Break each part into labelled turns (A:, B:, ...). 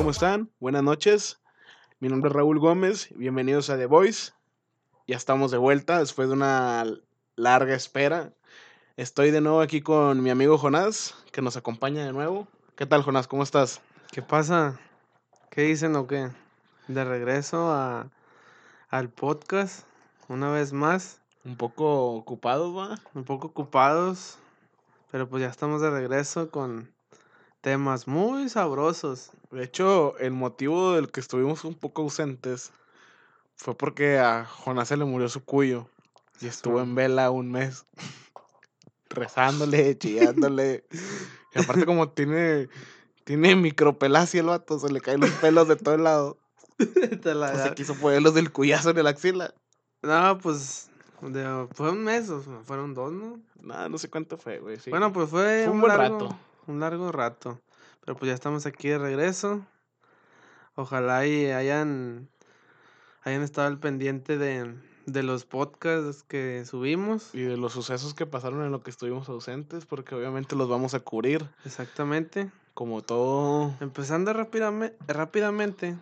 A: ¿Cómo están? Buenas noches. Mi nombre es Raúl Gómez. Bienvenidos a The Voice. Ya estamos de vuelta después de una larga espera. Estoy de nuevo aquí con mi amigo Jonás, que nos acompaña de nuevo. ¿Qué tal, Jonás? ¿Cómo estás?
B: ¿Qué pasa? ¿Qué dicen o qué? De regreso a, al podcast, una vez más,
A: Un poco ocupado, va.
B: un poco ocupados, pero pues ya estamos de regreso con temas muy sabrosos.
A: De hecho, el motivo del que estuvimos un poco ausentes fue porque a Jonás se le murió su cuyo y estuvo en vela un mes rezándole, chillándole. Y aparte como tiene tiene micropelasia el vato, se le caen los pelos de todo el lado.
B: La
A: Pues se quiso poner los del cuyazo en el axila.
B: No, pues de- fue un mes, o sea, fueron dos, ¿no?
A: Nada, no sé cuánto fue, güey. sí.
B: Bueno, pues fue,
A: Fue un
B: un,
A: buen
B: largo,
A: rato.
B: Un largo rato. Pero pues ya estamos aquí de regreso. Ojalá y hayan, hayan estado al pendiente de, de los podcasts que subimos.
A: Y de los sucesos que pasaron en lo que estuvimos ausentes, porque obviamente los vamos a cubrir.
B: Exactamente.
A: Como todo.
B: Empezando rápidamente, rápidamente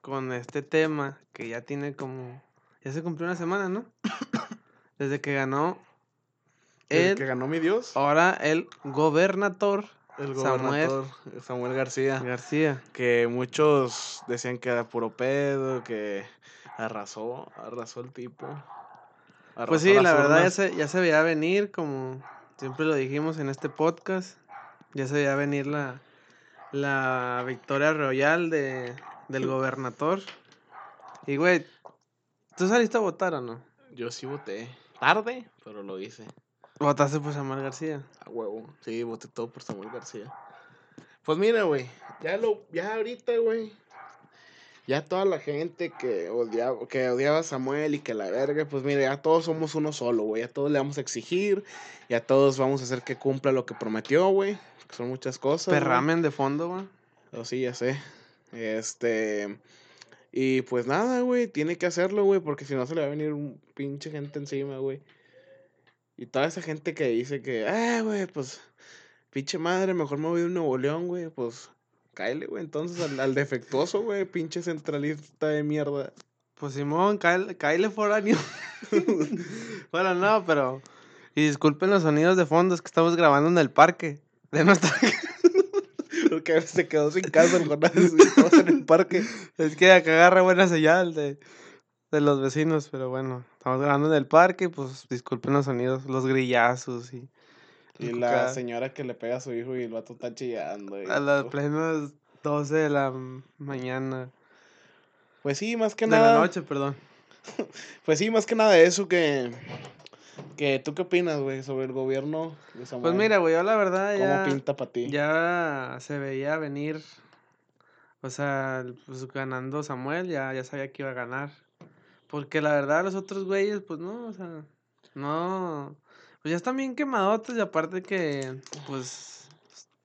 B: con este tema que ya tiene como... Ya se cumplió una semana, ¿no? Desde que ganó
A: El
B: el,
A: que ganó mi Dios.
B: ahora el gobernador
A: El
B: Samuel.
A: gobernador Samuel García.
B: García.
A: Que muchos decían que era puro pedo, que arrasó, arrasó el tipo.
B: Pues sí, la verdad ya se, ya se veía venir, como siempre lo dijimos en este podcast, ya se veía venir la, la victoria royal de, del gobernador. Y güey, ¿tú saliste a votar o no?
A: Yo sí voté. Tarde, pero lo hice.
B: Votaste por Samuel García.
A: A huevo. Sí, voté todo por Samuel García. Pues mira, güey. Ya lo, ya ahorita, güey. Ya toda la gente que odiaba, que odiaba a Samuel y que la verga, pues mira, ya todos somos uno solo, güey. Ya todos le vamos a exigir. Ya todos vamos a hacer que cumpla lo que prometió, güey. Son muchas cosas.
B: Perramen de fondo, güey.
A: Oh, sí, ya sé. Este. Y pues nada, güey. Tiene que hacerlo, güey. Porque si no se le va a venir un pinche gente encima, güey. Y toda esa gente que dice que, ah, güey, pues. Pinche madre, mejor me voy de Nuevo León, güey. Pues. Cáele, güey. Entonces al, al defectuoso, güey. Pinche centralista de mierda.
B: Pues Simón, cáele, cáele foráneo. bueno, no, pero... Y disculpen los sonidos de fondo, es que estamos grabando en el parque de nuestra
A: Porque se quedó sin casa el Estamos en el parque.
B: Es que acá agarra buena señal de, de los vecinos, pero bueno, estamos grabando en el parque, pues disculpen los sonidos, los grillazos y
A: Y la señora que le pega a su hijo y el vato está chillando. y
B: a las plenas 12 de la mañana,
A: Pues sí, más que
B: de
A: nada.
B: la noche, perdón.
A: Pues sí, más que nada eso que... que ¿Tú qué opinas, güey, sobre el gobierno de Samuel?
B: Pues mira, güey, yo la verdad
A: ¿Cómo
B: ya,
A: pinta para ti?
B: ya se veía venir, o sea, pues ganando Samuel, ya, ya sabía que iba a ganar. Porque la verdad los otros güeyes, pues no, o sea, no, pues ya están bien quemadotes y aparte que, pues,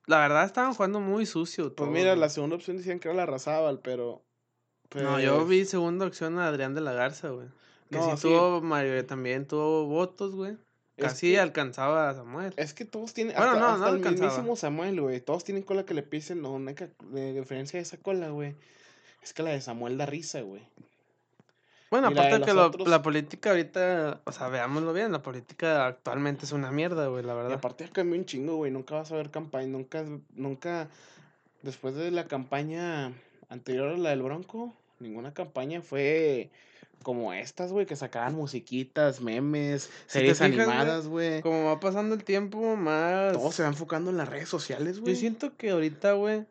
B: la verdad estaban jugando muy sucio.
A: Pues
B: todos,
A: mira,
B: güey.
A: la segunda opción decían que era la Razábal, pero...
B: No, yo
A: pues,
B: vi segunda opción a Adrián de la Garza, güey. Que
A: No,
B: sí
A: sí.
B: tuvo, Mario también tuvo votos, güey.
A: Es
B: Casi
A: que-
B: alcanzaba a Samuel.
A: Es que todos tienen...
B: Bueno,
A: hasta,
B: no, no
A: hasta el
B: alcanzaba.
A: mismísimo Samuel, güey. Todos tienen cola que le pisen. La única de diferencia de esa cola, güey, es que la de Samuel da risa, güey.
B: Bueno,
A: Y de
B: aparte que lo- la política ahorita, o sea, veámoslo bien, la política actualmente es una mierda, güey, la
A: Y
B: verdad.
A: aparte cambió un chingo, güey. Nunca vas a ver campaña. Nunca, nunca... Después de la campaña anterior a la del Bronco, ninguna campaña fue como estas, güey, que sacaban musiquitas, memes,
B: Si
A: series
B: fijas,
A: animadas, güey.
B: Como va pasando el tiempo, más...
A: Todo se va enfocando en las redes sociales, güey.
B: Yo siento que ahorita, güey,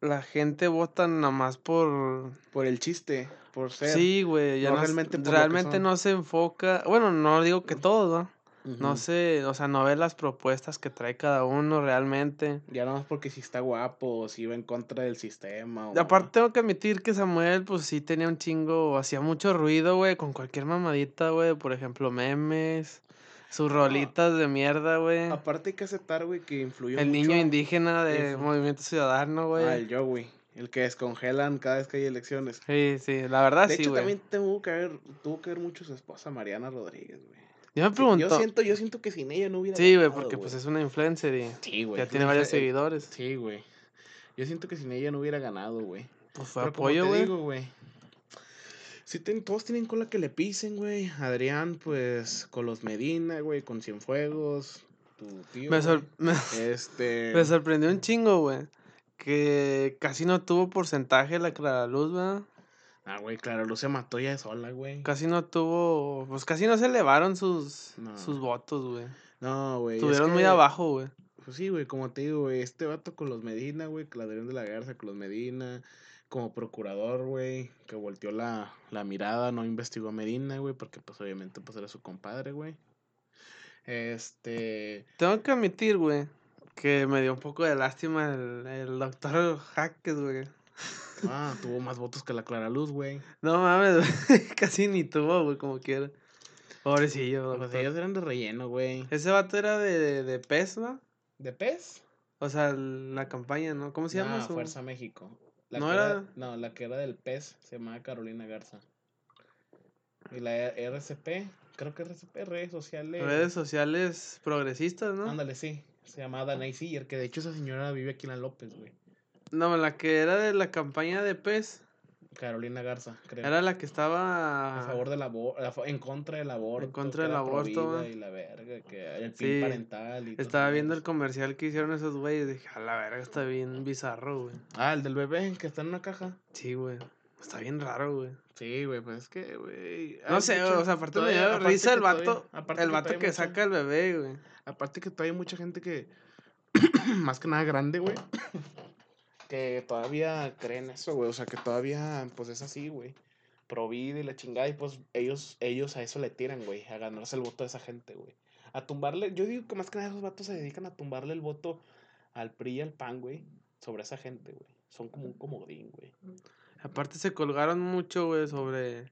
B: la gente vota nada más por...
A: Por el chiste, por ser.
B: Sí, güey, ya
A: no
B: no, s-
A: realmente
B: no se enfoca... Bueno, no digo que todos, ¿no? No sé, o sea, no ve las propuestas que trae cada uno realmente.
A: Ya no es porque si está guapo o si va en contra del sistema.
B: Y
A: o-
B: aparte tengo que admitir que Samuel, pues sí tenía un chingo, hacía mucho ruido, güey, con cualquier mamadita, güey. Por ejemplo, memes, sus rolitas de mierda, güey.
A: Aparte hay que aceptar, güey, que influyó
B: El
A: mucho.
B: niño indígena de Movimiento Ciudadano, güey.
A: Ah, el Joey. El que descongelan cada vez que hay elecciones.
B: Sí, sí, la verdad
A: de
B: sí,
A: hecho,
B: güey.
A: también tuvo que ver, tuvo que ver mucho su esposa Mariana Rodríguez, güey.
B: Yo me
A: Yo
B: pregunto.
A: siento, yo siento que sin ella no hubiera
B: Sí, güey, porque pues es una influencer y
A: Sí, güey.
B: ya tiene varios seguidores.
A: Sí, güey. Yo siento que sin ella no hubiera ganado, güey.
B: Pues fue
A: Pero
B: apoyo, güey.
A: Sí, ten- todos tienen cola que le pisen, güey. Adrián, pues, con los Medina, güey, con Cienfuegos, tu tío.
B: Me, sor- me,
A: Este.
B: me sorprendió un chingo, güey. Que casi no tuvo porcentaje la Clara Luz, ¿verdad?
A: Ah, güey, claro, Lucia mató ya sola, güey.
B: Casi no tuvo. Pues casi no se elevaron sus,
A: No.
B: sus votos, güey.
A: No, güey. es
B: Estuvieron muy abajo, güey.
A: Pues sí, güey, como te digo, güey, este vato con los Medina, güey, Adrián de la Garza con los Medina, como procurador, güey, que volteó la, la mirada, no investigó a Medina, güey, porque pues obviamente pues era su compadre, güey. Este,
B: Tengo que admitir, güey, que me dio un poco de lástima el, el doctor Jaques, güey.
A: ah, tuvo más votos que la Clara Luz, güey.
B: No mames, güey. Casi ni tuvo, güey, como quiera. Pobrecillo,
A: Pues ellos eran de relleno, güey.
B: Ese vato era de, de, de PES, ¿no?
A: ¿De pez?
B: O sea, la campaña, ¿no? ¿Cómo se llama?
A: No,
B: su-
A: Fuerza México. La
B: ¿No
A: que
B: era?
A: No, la que era del pez se llamaba Carolina Garza. Y la RCP, creo que RCP, redes sociales.
B: Redes sociales progresistas, ¿no?
A: Ándale, sí. Se llamaba Siller, que de hecho esa señora vive aquí en la López, güey.
B: No, la que era de la campaña de PES.
A: Carolina Garza, creo.
B: Era la que estaba...
A: a favor del aborto, en contra del aborto.
B: contra
A: que
B: del aborto.
A: Y la verga, que el
B: Sí.
A: Parental y
B: Estaba viendo el comercial que hicieron esos güeyes. Dije, a la verga, está bien bizarro, güey.
A: Ah, el del bebé que está en una caja.
B: Sí, güey. Está bien raro, güey.
A: Sí, güey, pues es que, güey.
B: No sé, o sea, aparte me
A: todavía-
B: dio
A: aparte
B: risa el vato. El vato que
A: mucha-
B: saca el bebé, güey.
A: Aparte que todavía hay mucha gente que, más que nada grande, güey, que todavía creen eso, güey, o sea, que todavía, pues es así, güey, pro vida y la chingada, y pues ellos, ellos a eso le tiran, güey, a ganarse el voto de esa gente, güey. A tumbarle, yo digo que más que nada esos vatos se dedican a tumbarle el voto al PRI y al PAN, güey, sobre esa gente, güey. Son como un comodín, güey.
B: Aparte se colgaron mucho, güey, sobre...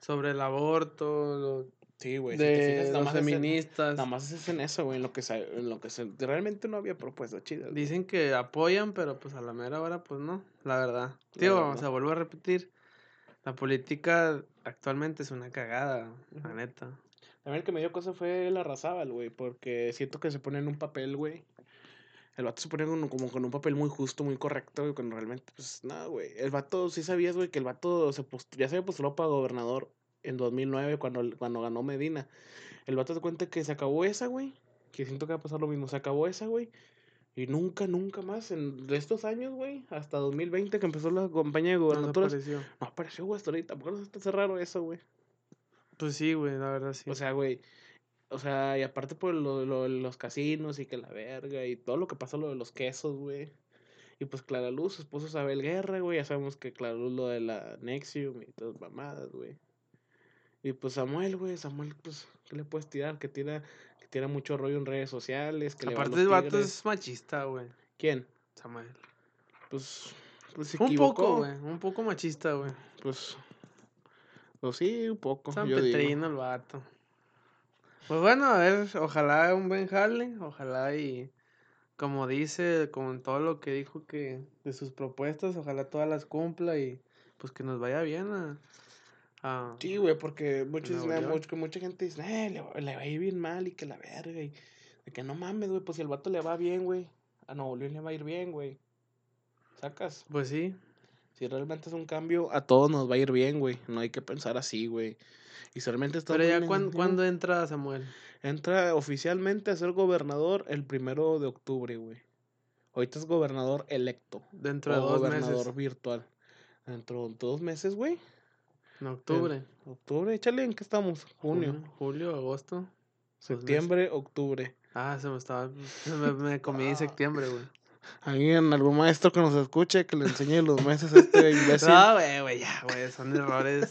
B: Sobre el aborto, lo-
A: Sí, güey. si te
B: de
A: fijas, nada
B: los
A: más
B: feministas.
A: Nada más es en eso, güey, en lo que se, en lo que se, realmente no había propuesta chida. güey.
B: Dicen que apoyan, pero pues a la mera hora, pues no, la verdad.
A: La
B: Digo,
A: verdad.
B: o sea, vuelvo a repetir, la política actualmente es una cagada, la neta.
A: También el que me dio cosa fue la Razábal, güey, porque siento que se pone en un papel, güey. El vato se pone como con un papel muy justo, muy correcto, güey, cuando realmente, pues, nada, güey. El vato, sí sabías, güey, que el vato se post- ya se había postulado para gobernador en 2009, cuando, cuando ganó Medina. El vato se cuenta que se acabó esa, güey, que siento que va a pasar lo mismo. Se acabó esa, güey, y nunca, nunca más, en de estos años, güey, hasta 2020 que empezó la campaña de
B: No
A: gobernaturas, no,
B: desapareció.
A: apareció, güey, hasta ahorita. ¿Por qué no se hace raro eso, güey?
B: Pues sí, güey, la verdad sí.
A: O sea, güey. O sea, y aparte por lo, lo de los casinos y que la verga y todo lo que pasó, lo de los quesos, güey. Y pues Clara Luz, su esposo Isabel Guerra, güey. Ya sabemos que Clara Luz lo de la Nexium y todas mamadas, güey. Y pues Samuel, güey. Samuel, pues, ¿qué le puedes tirar? Que tira, que tira mucho rollo en redes sociales. Que le va a
B: Aparte el vato es machista, güey,
A: ¿Quién?
B: Samuel.
A: Pues, pues se
B: Un poco, güey, un poco machista, güey.
A: Pues, pues sí, un poco.
B: San
A: yo digo.
B: Petrino el vato. Pues bueno, a ver, ojalá un buen jale, ojalá y como dice, con todo lo que dijo que de sus propuestas, ojalá todas las cumpla y pues que nos vaya bien a, a-
A: Sí, güey, porque muchos, mucho- que mucha gente dice, eh, le, va- le va a ir bien mal y que la verga. Y de que no mames, güey, pues si al vato le va bien, güey, a Nuevo León le va a ir bien, güey. ¿Sacas?
B: pues sí,
A: Si realmente es un cambio, a todos nos va a ir bien, güey. No hay que pensar así, güey. Y si realmente está
B: pero ya cuando entra Samuel.
A: Entra oficialmente a ser gobernador el primero de octubre, güey. Ahorita es gobernador electo.
B: Dentro de dos
A: gobernador
B: meses,
A: virtual. Dentro de dos meses, güey.
B: en octubre,
A: Octubre, échale, ¿en qué estamos? Junio.
B: julio, agosto.
A: Septiembre, octubre.
B: Ah, se me estaba, me, me comí en septiembre, güey.
A: Alguien, algún maestro que nos escuche, que le enseñe los meses a este imbécil.
B: No, güey, güey, ya, güey, son errores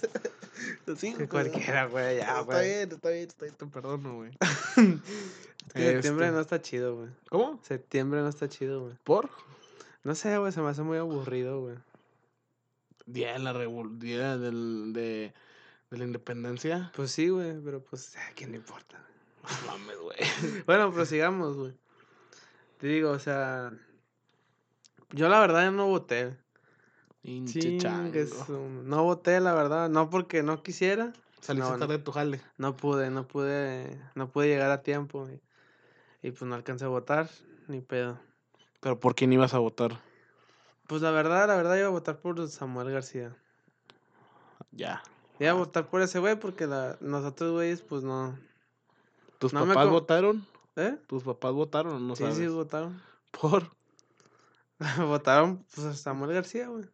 A: Sí,
B: que cualquiera, güey, ya,
A: Está
B: güey.
A: bien, está bien, está bien, te perdono, güey.
B: Es que septiembre
A: Este,
B: no está chido, güey.
A: ¿Cómo?
B: Septiembre no está chido, güey.
A: ¿Por?
B: No sé, güey, se me hace muy aburrido, güey.
A: Día de la revol... Día del, de, de la independencia.
B: Pues sí, güey, pero pues, ¿a quién le importa?
A: No mames, güey.
B: Bueno, prosigamos, güey. Te digo, o sea, yo la verdad ya no voté.
A: Pinche
B: No voté, la verdad. No porque no quisiera.
A: Saliste
B: no,
A: tarde de tu jale.
B: No pude, no pude, no pude llegar a tiempo. Y, y pues no alcancé a votar, ni pedo.
A: Pero ¿por quién ibas a votar?
B: Pues la verdad, la verdad iba a votar por Samuel García.
A: Ya.
B: Iba a votar por ese güey porque la, nosotros güeyes pues no.
A: ¿Tus
B: No
A: papás votaron?
B: ¿Eh?
A: ¿Tus papás votaron no
B: sí,
A: sabes?
B: sí, votaron.
A: ¿Por?
B: votaron pues a Samuel García, güey.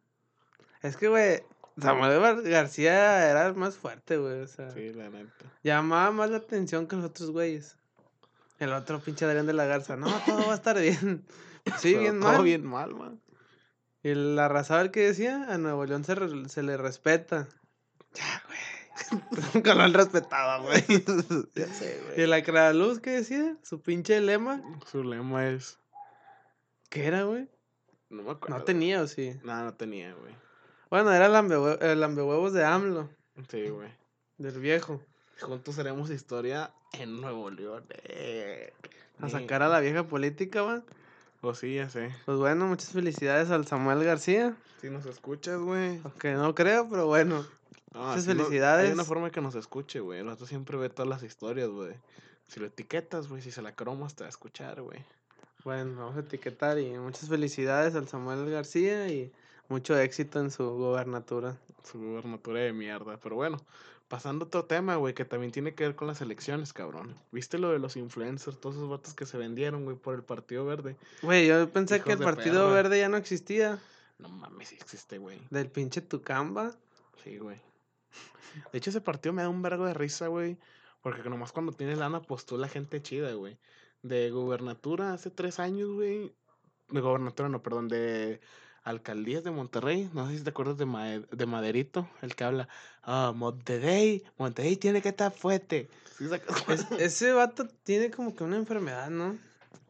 B: Es que, güey, Samuel Gar- García era el más fuerte, güey. O sea,
A: Sí, la neta.
B: llamaba más la atención que los otros güeyes. El otro pinche Adrián de la Garza. No, todo va a estar bien. Sí,
A: Pero
B: bien
A: todo
B: mal.
A: bien mal, man.
B: Y el arrasador que decía, a Nuevo León se, re- se le respeta. Ya, güey. Nunca lo han respetado, güey.
A: Ya sé,
B: y la luz que decía, su pinche lema,
A: Su lema es...
B: ¿qué era, güey?
A: No me acuerdo.
B: No tenía, ¿o sí?
A: No, no tenía, güey.
B: Bueno, era el lambehuevos de AMLO,
A: Sí, güey.
B: del viejo.
A: Juntos haremos historia en Nuevo León. Eh.
B: A sacar a la vieja política, va.
A: Pues sí, ya sé.
B: Pues bueno, muchas felicidades al Samuel García.
A: Si nos escuchas, güey.
B: Aunque no creo, pero bueno.
A: No,
B: Muchas
A: no-
B: felicidades.
A: hay una forma que nos escuche, güey. El siempre ve todas las historias, güey. Si lo etiquetas, güey, si se la cromas, te va a escuchar, güey.
B: Bueno, vamos a etiquetar y muchas felicidades al Samuel García y mucho éxito en su gobernatura.
A: Su gubernatura de mierda. Pero bueno, pasando a otro tema, güey, que también tiene que ver con las elecciones, cabrón. ¿Viste lo de los influencers, todos esos vatos que se vendieron, güey, por el Partido Verde?
B: Güey, yo pensé
A: Hijos
B: que el Partido
A: perra.
B: Verde ya no existía.
A: No mames, sí existe, güey.
B: Del pinche Tucamba.
A: Sí, güey. De hecho, ese partido me da un vergo de risa, güey. Porque nomás cuando tienes lana postula gente chida, güey. De gubernatura hace tres años, güey. De gobernatura, no, perdón, de alcaldías de Monterrey. No sé si te acuerdas de, de Maderito, el que habla. Ah, Monterrey, Monterrey tiene que estar fuerte.
B: Es- ese vato tiene como que una enfermedad, ¿no?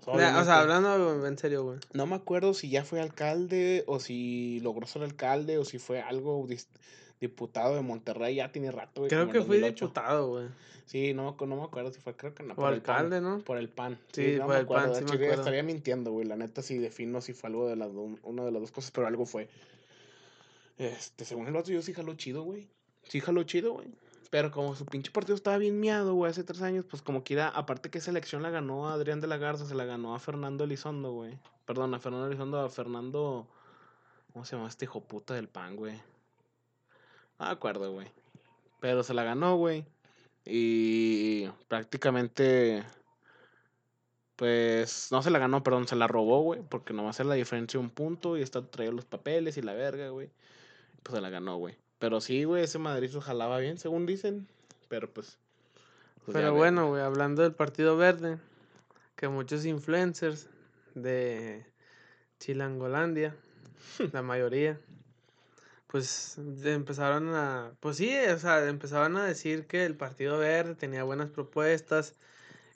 B: O sea, hablando en serio, güey.
A: No me acuerdo si ya fue alcalde o si logró ser alcalde o si fue algo diputado de Monterrey. Ya tiene rato, güey.
B: Creo que fue
A: 2008.
B: diputado, güey.
A: Sí, no, no me acuerdo si fue, creo que no.
B: O
A: por el PAN,
B: alcalde, ¿no?
A: Por el PAN.
B: Sí,
A: no
B: por el PAN,
A: acuerdo.
B: sí me
A: Chile,
B: acuerdo.
A: estaría mintiendo, güey. La neta, sí defino si fue algo de las do- una de las dos cosas, pero algo fue. Este, según el vato, yo sí jaló chido, güey. Sí jaló chido, güey. Pero como su pinche partido estaba bien miado, güey, hace tres años, pues como quiera, aparte que esa elección la ganó a Adrián de la Garza, se la ganó a Fernando Elizondo, güey. Perdón, a Fernando Elizondo, a Fernando. ¿Cómo se llama este hijo puta del pan, güey? No me acuerdo, güey. Pero se la ganó, güey. Y prácticamente. Pues no se la ganó, perdón, se la robó, güey. Porque nomás era la diferencia de un punto y está traía los papeles y la verga, güey. Pues se la ganó, güey. Pero sí, güey, ese madrizo jalaba bien, según dicen. Pero pues. pues
B: Pero bueno, güey, hablando del Partido Verde, que muchos influencers de Chilangolandia, la mayoría, pues empezaron a, pues sí, o sea, empezaban a decir que el Partido Verde tenía buenas propuestas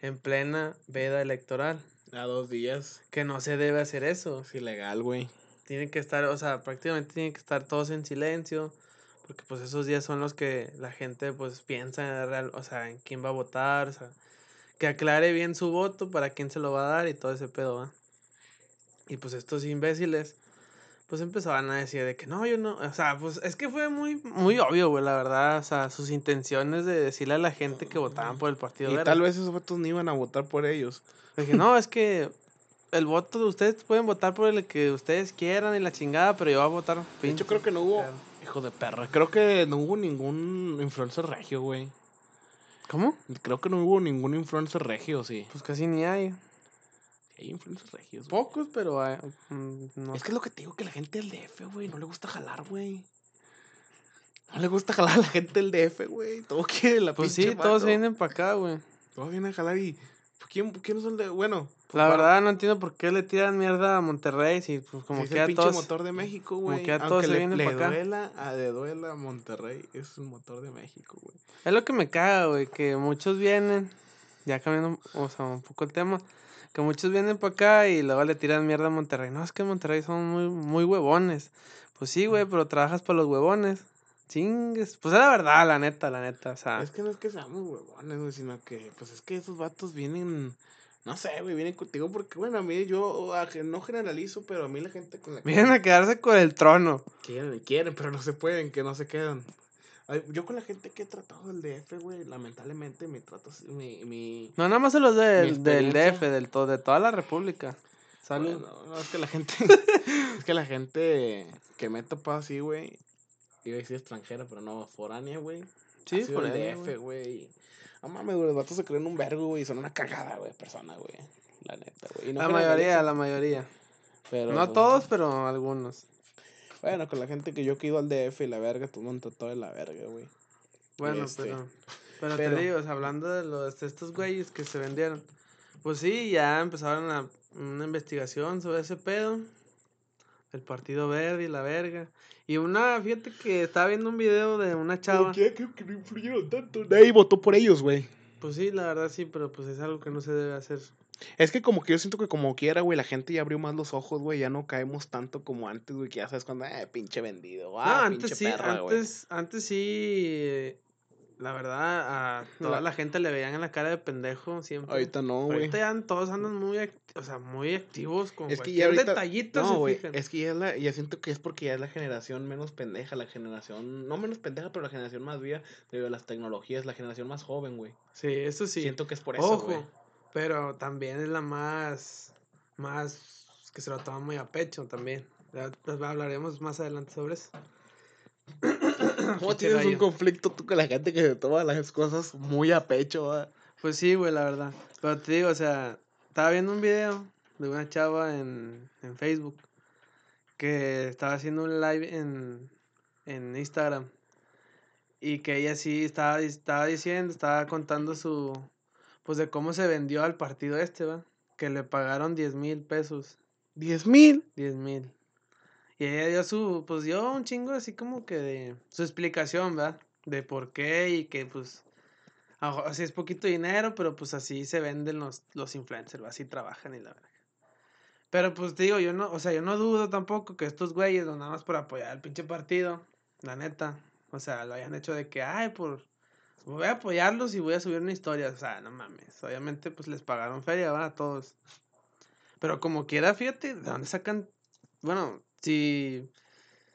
B: en plena veda electoral,
A: A dos días.
B: que no se debe hacer eso.
A: Es ilegal, güey.
B: Tienen que estar, o sea, prácticamente tienen que estar todos en silencio, porque pues esos días son los que la gente pues piensa, en real- o sea, en quién va a votar, o sea, que aclare bien su voto, para quién se lo va a dar y todo ese pedo, ¿va? Y pues estos imbéciles, pues empezaban a decir de que no, yo no, o sea, pues es que fue muy, muy obvio, güey, la verdad, o sea, sus intenciones de decirle a la gente que votaban por el partido
A: Y
B: Verde.
A: tal vez esos votos no iban a votar por ellos.
B: Dije, no, es que el voto de ustedes pueden votar por el que ustedes quieran y la chingada, pero yo voy a votar.
A: De hecho, creo que no hubo. Hijo de perra. Creo que no hubo ningún influencer regio, güey.
B: ¿Cómo?
A: Creo que no hubo ningún influencer regio, sí.
B: Pues casi ni hay.
A: Hay influencers regios. güey.
B: Pocos, pero hay. mm, no
A: Es que es lo que te digo, que la gente del DF, güey, no le gusta jalar, güey. No le gusta jalar a la gente del DF, güey. Todo quiere la
B: Pues sí,
A: pinche
B: todos se
A: mano.
B: vienen para acá, güey.
A: Todos vienen a jalar y... pues, ¿Quién, quién es el de...? Bueno... pues,
B: La
A: para-
B: verdad no entiendo por qué le tiran mierda a Monterrey si pues como
A: sí, es
B: que
A: el
B: a
A: pinche
B: todos
A: motor de México,
B: como
A: güey.
B: que a
A: Aunque
B: todos se
A: le,
B: vienen
A: le
B: pa' acá.
A: duela, a de duela Monterrey, es el motor de México, güey.
B: Es lo que me caga, güey, que muchos vienen, ya cambiando o sea, un poco el tema, que muchos vienen para acá y luego le tiran mierda a Monterrey. No, es que en Monterrey son muy, muy huevones. Pues sí, güey, pero trabajas para los huevones. Chingues. Pues es la verdad, la neta, la neta. O sea,
A: Es que no es que seamos huevones, güey, sino que, pues es que esos vatos vienen No sé, güey, vienen contigo porque, bueno, a mí yo no generalizo, pero a mí la gente con la que
B: Vienen a quedarse con el trono.
A: quieren, quieren, pero no se pueden, que no se quedan. Yo con la gente que he tratado del DF, güey, lamentablemente mi trato, mi, mi...
B: No, nada más son los del, del. DF, del to- de toda la república. Salud.
A: Bueno, no, es que la gente, es que la gente que me he topado así, güey, iba a decir extranjera, pero no, foránea, güey.
B: sí, por
A: el DF, güey. No mames, güey, los vatos se creen un vergo, güey, son una cagada, güey, persona, güey. La neta, güey. No
B: La mayoría, la mayoría.
A: pero,
B: No
A: pues,
B: todos, pero algunos.
A: Bueno, con la gente que yo que he ido al DF y la verga, todo el mundo trató de la verga, güey.
B: Bueno,
A: Este,
B: pero, pero,
A: pero-
B: te digo, o sea, hablando de los de estos güeyes que se vendieron, pues sí, ya empezaron a, una investigación sobre ese pedo, el Partido Verde y la verga. Y una, fíjate que estaba viendo un video de una chava.
A: qué? Creo que no influyeron tanto. Nadie votó por ellos, güey.
B: Pues sí, la verdad sí, pero pues es algo que no se debe hacer.
A: Es que como que yo siento que como quiera, güey, la gente ya abrió más los ojos, güey, ya no caemos tanto como antes, güey, que ya sabes cuando, eh, pinche vendido,
B: No,
A: ah,
B: antes
A: pinche
B: sí,
A: perra, güey.
B: antes, antes sí, la verdad, a toda
A: La-
B: la gente le veían en la cara de pendejo siempre.
A: Ahorita no, güey.
B: Ahorita ya todos andan muy, o sea, muy activos con
A: Es que ya ahorita,
B: detallito
A: no,
B: se
A: güey,
B: fijan.
A: es que ya, es la, ya siento que es porque ya es la generación menos pendeja, la generación, no menos pendeja, pero la generación más viva de las tecnologías, la generación más joven, güey.
B: Sí, eso sí.
A: Siento que es por eso,
B: Ojo,
A: güey.
B: Pero también es la más, más, que se lo toma muy a pecho también. Ya, pues, hablaremos más adelante sobre eso.
A: ¿Cómo tienes un conflicto tú con la gente que se toma las cosas muy a pecho?
B: Pues sí, güey, la verdad. Pero te digo, o sea, estaba viendo un video de una chava en, en Facebook que estaba haciendo un live en, en Instagram y que ella sí estaba, estaba diciendo, estaba contando su, pues de cómo se vendió al partido este, ¿va? Que le pagaron 10 mil pesos,
A: ¿Diez mil?
B: 10 mil. Y ella dio su, pues dio un chingo así como que de su explicación, ¿verdad? De por qué y que pues Así es poquito dinero, pero pues así se venden los, los influencers, ¿va? así trabajan y la verdad. Pero pues te digo, yo no, o sea, yo no dudo tampoco que estos güeyes, no nada más por apoyar al pinche partido, la neta, o sea, lo hayan hecho de que, ay, por, voy a apoyarlos y voy a subir una historia, o sea, no mames, obviamente pues les pagaron feria. A todos. Pero como quiera, fíjate, ¿de dónde sacan? Bueno, si,